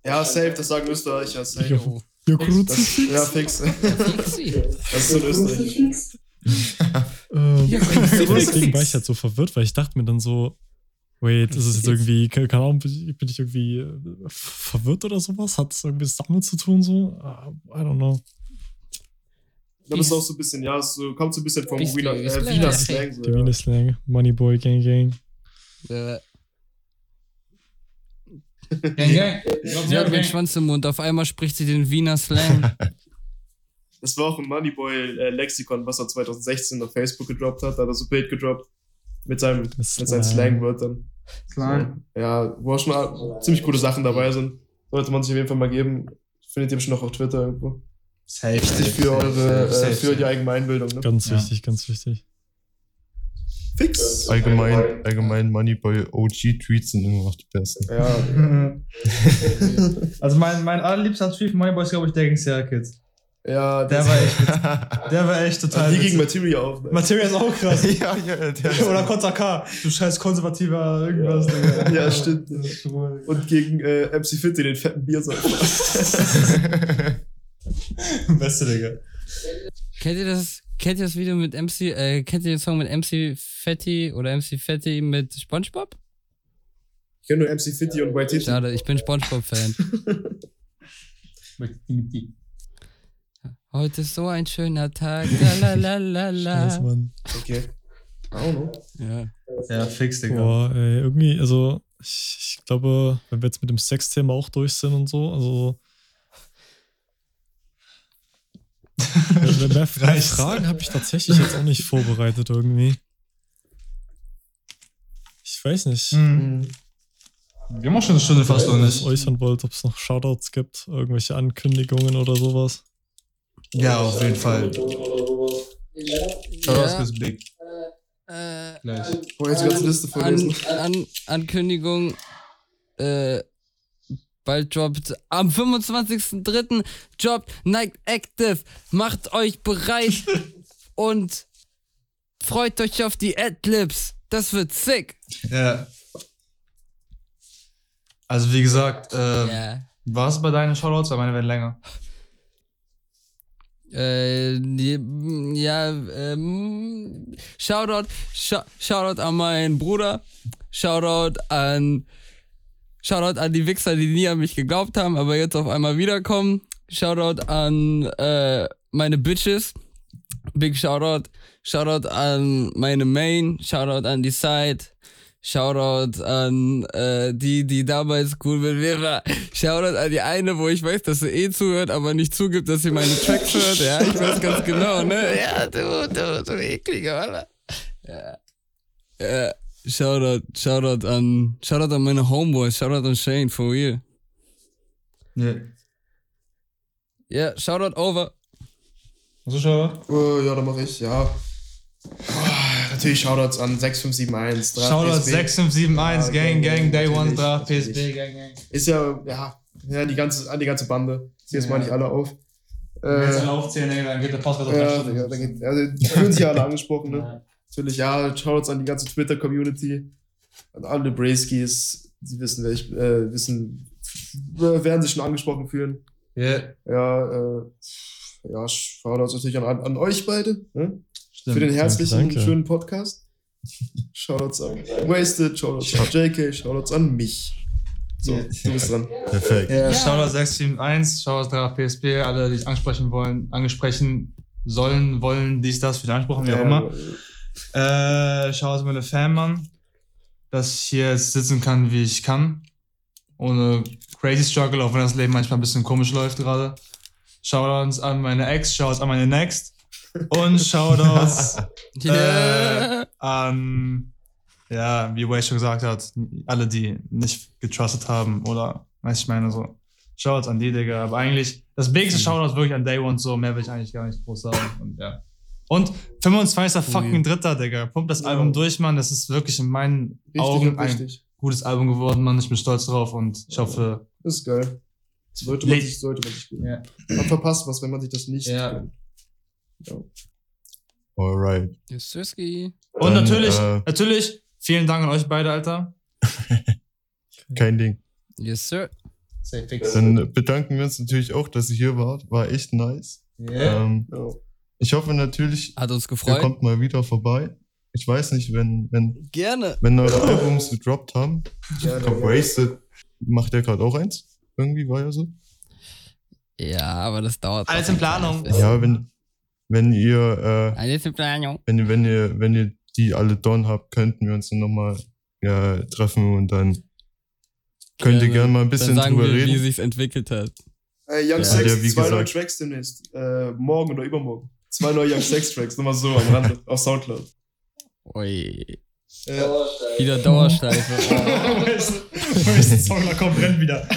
Ja, safe, das sagen Österreicher. Safe. Jo. Ja, Das, ja, fix. Fixi. Das ist so ein Österreich. Ähm, Ja, <laughs> deswegen war ich halt so verwirrt, weil ich dachte mir dann so, wait, ist es jetzt irgendwie, keine Ahnung, bin ich, ich irgendwie äh, verwirrt oder sowas? Hat es irgendwie damit zu tun so? Ah, I don't know. Da bist du auch so ein bisschen, ja, so, kommt so ein bisschen vom Wiener, äh, Wiener. Slang. So, ja. Wiener Slang, Moneyboy, Gang Gang. Äh, Gang, gang. Sie hat den Schwanz im Mund, auf einmal spricht sie den Wiener Slang. <laughs> Das war auch ein Moneyboy-Lexikon, was er 2016 auf Facebook gedroppt hat. Da hat er so ein Bild gedroppt mit, seinem, mit Slang. seinen Slangwörtern. Slang. Ja, wo auch schon mal ziemlich coole Sachen dabei sind. Sollte man sich auf jeden Fall mal geben. Findet ihr bestimmt noch auf Twitter irgendwo. Safe. Wichtig für eure, äh, Safe, für safe. die Allgemeinbildung. Ne? Ganz Ja. wichtig, ganz wichtig. Fix. Allgemein, allgemein Moneyboy OG-Tweets sind immer noch die besten. Ja, <laughs> Also mein, mein allerliebster Tweet von Moneyboy ist, glaube ich, der gegen Kids. Ja Der war echt, <laughs> der war echt total. die gegen witzig. Materia auf. Ne? Materia ist auch krass. <laughs> ja, ja, der <laughs> Oder Konter K. Du scheiß konservativer irgendwas, Digga. Ja, stimmt. Und gegen äh, MC Fitti, den fetten Biersäufer. Beste, Digga. kennt ihr das? Kennt ihr das Video mit MC, äh, kennt ihr den Song mit MC Fetti oder MC Fetti mit SpongeBob? Ich kenne nur MC Fitti und White. Schade, ich bin SpongeBob-Fan. Heute ist so ein schöner Tag. <laughs> La la la la Scheiß. Mann. Okay. Know. Ja. Ja, fix, Digga. Boah, ey, irgendwie, also, ich, ich glaube, wenn wir jetzt mit dem Sexthema auch durch sind und so, also. <laughs> mehr, mehr. Fragen habe ich tatsächlich jetzt auch nicht vorbereitet irgendwie. Ich weiß nicht, Mhm. Wir haben auch schon eine Stunde fast, was nicht? äußern wollt, ob es noch Shoutouts gibt, irgendwelche Ankündigungen oder sowas. Ja, auf jeden Fall. Shoutouts Ja, big. äh, Gleich. Boah, jetzt die ganze Liste vorlesen. An, an, Ankündigung. Äh, bald droppt am 25.03. droppt Nike Active. Macht euch bereit <laughs> und freut euch auf die Adlibs. Das wird sick. Ja. Also, wie gesagt, äh, Ja. war es bei deinen Shoutouts? Weil meine werden länger. Äh, ja, ähm, Shoutout, Sh Shoutout an meinen Bruder, Shoutout an, Shoutout an die Wichser, die nie an mich geglaubt haben, aber jetzt auf einmal wiederkommen. Shoutout an äh, meine Bitches, Big Shoutout, Shoutout an meine Main, Shoutout an die Side, Shoutout an äh, die, die damals cool mit mir war. Shoutout an die eine, wo ich weiß, dass sie eh zuhört, aber nicht zugibt, dass sie meine Tracks hört. Ja, ich weiß ganz genau, ne? Ja, du, du, du ekliger, Alter. Ja. Ja. Shoutout, Shoutout an, Shoutout an meine Homeboys, Shoutout an Shane, for real. Ja. Ja, Shoutout over. Hast du Shoutout? Oh, ja, da mache ich, ja. Natürlich Shoutouts an 6571. Draft Shoutout PSB. 6571, Ja, Gang, Gang, Day One, Draft. PSB, Gang, Gang. Ist ja, ja, ja die ganze, an die ganze Bande. Ich zähle jetzt mal Ja. nicht alle auf. Äh, aufzählen, Digga, dann geht der Podcast auf ja, drei Digga, Stunden. da geht, also, die fühlen sich ja alle <laughs> angesprochen, ne? Ja. Natürlich, ja, Shoutouts an die ganze Twitter-Community, an alle Brayskis, die wissen, wer ich, äh, wissen, werden sich schon angesprochen fühlen. Ja, Ja, äh, ja, Shoutouts natürlich an, an euch beide, ne? Stimmt. Für den herzlichen, danke, schönen Podcast. Shoutouts an Wasted, Shoutouts an JK, Shoutouts an mich. So, du bist dran. Perfekt. Ja, Shoutout 671, Shoutout Draft PSB, alle, die ich ansprechen wollen, angesprochen sollen, wollen, dies, das, wieder angesprochen, wie auch immer. Äh, Shoutout an meine Fan, Mann, dass ich hier jetzt sitzen kann, wie ich kann. Ohne crazy struggle, auch wenn das Leben manchmal ein bisschen komisch läuft gerade. Shoutouts an meine Ex, Shoutouts an meine Next. Und Shoutouts <laughs> Yeah. äh, an, ja, wie Way schon gesagt hat, alle, die nicht getrustet haben oder, weiß ich meine, so. Shoutouts an die, Digga. Aber eigentlich, das biggeste Shoutout wirklich an Day One, so, mehr will ich eigentlich gar nicht groß sagen. Und ja. Und 25. fucking Dritter, Digga. Pumpt das Ja. Album durch, Mann. Das ist wirklich in meinen Richtig Augen ein gutes Album geworden, Mann. Ich bin stolz drauf und ich hoffe, ist geil. Sollte man sich, sollte man sich gönnen. ja. Man verpasst was, wenn man sich das nicht Ja. gönnt. Ja. Alright. Yes, Sirski. Und Dann, natürlich, äh, natürlich, vielen Dank an euch beide, Alter. <laughs> Kein Ding. Yes, sir. Dann bedanken wir uns natürlich auch, dass ihr hier wart. War echt nice. Yeah. Ähm, Ja. ich hoffe natürlich, Hat uns ihr gefreut. kommt mal wieder vorbei. Ich weiß nicht, wenn, wenn, Gerne. wenn eure Albums gedroppt haben. Gerne, Ich glaube, ja. Wasted macht ja gerade auch eins. Irgendwie war ja so. Ja, aber das dauert. Alles in Planung. Ja, wenn, wenn ihr, äh, Alles in Planung. wenn, ihr- wenn ihr, wenn ihr die alle done habt, könnten wir uns dann nochmal ja, treffen und dann könnt ihr Gerne. mal ein bisschen Dann sagen drüber wir, wie reden. sich's entwickelt hat. Äh, Young Ja, Sex, ja, wie zwei neue gesagt. Tracks demnächst. Äh, morgen oder übermorgen. Zwei neue Young Sex Tracks, nur mal so am Rande, <laughs> auf Soundcloud. Ui. Äh, Wieder Dauerschleife. <laughs> Song kommt, brennt wieder. <laughs>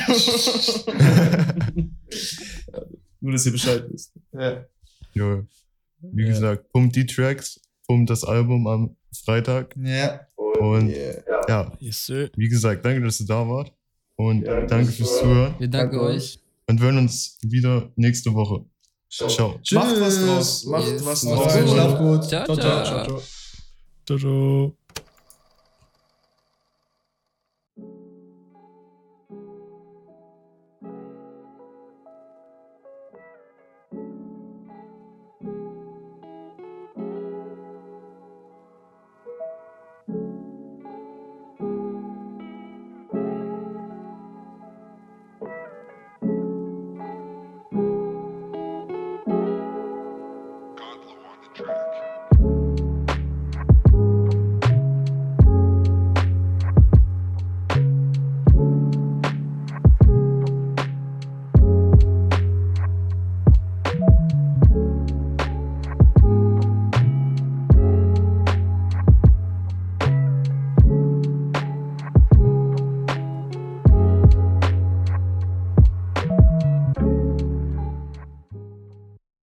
nur, dass ihr Bescheid wisst. Ja. Ja. Wie Ja. gesagt, pumpt die Tracks, pumpt das Album am Freitag. Ja. Und Yeah. ja, yes, wie gesagt, danke, dass ihr da wart. Und Ja, danke fürs Zuhören. Wir danken Danke euch. Und wir hören uns wieder nächste Woche. Ciao. Macht was draus. Macht Yes. was draus. gut. Schlaf gut. Ciao, Ciao, ciao. ciao, ciao. Ciao, ciao.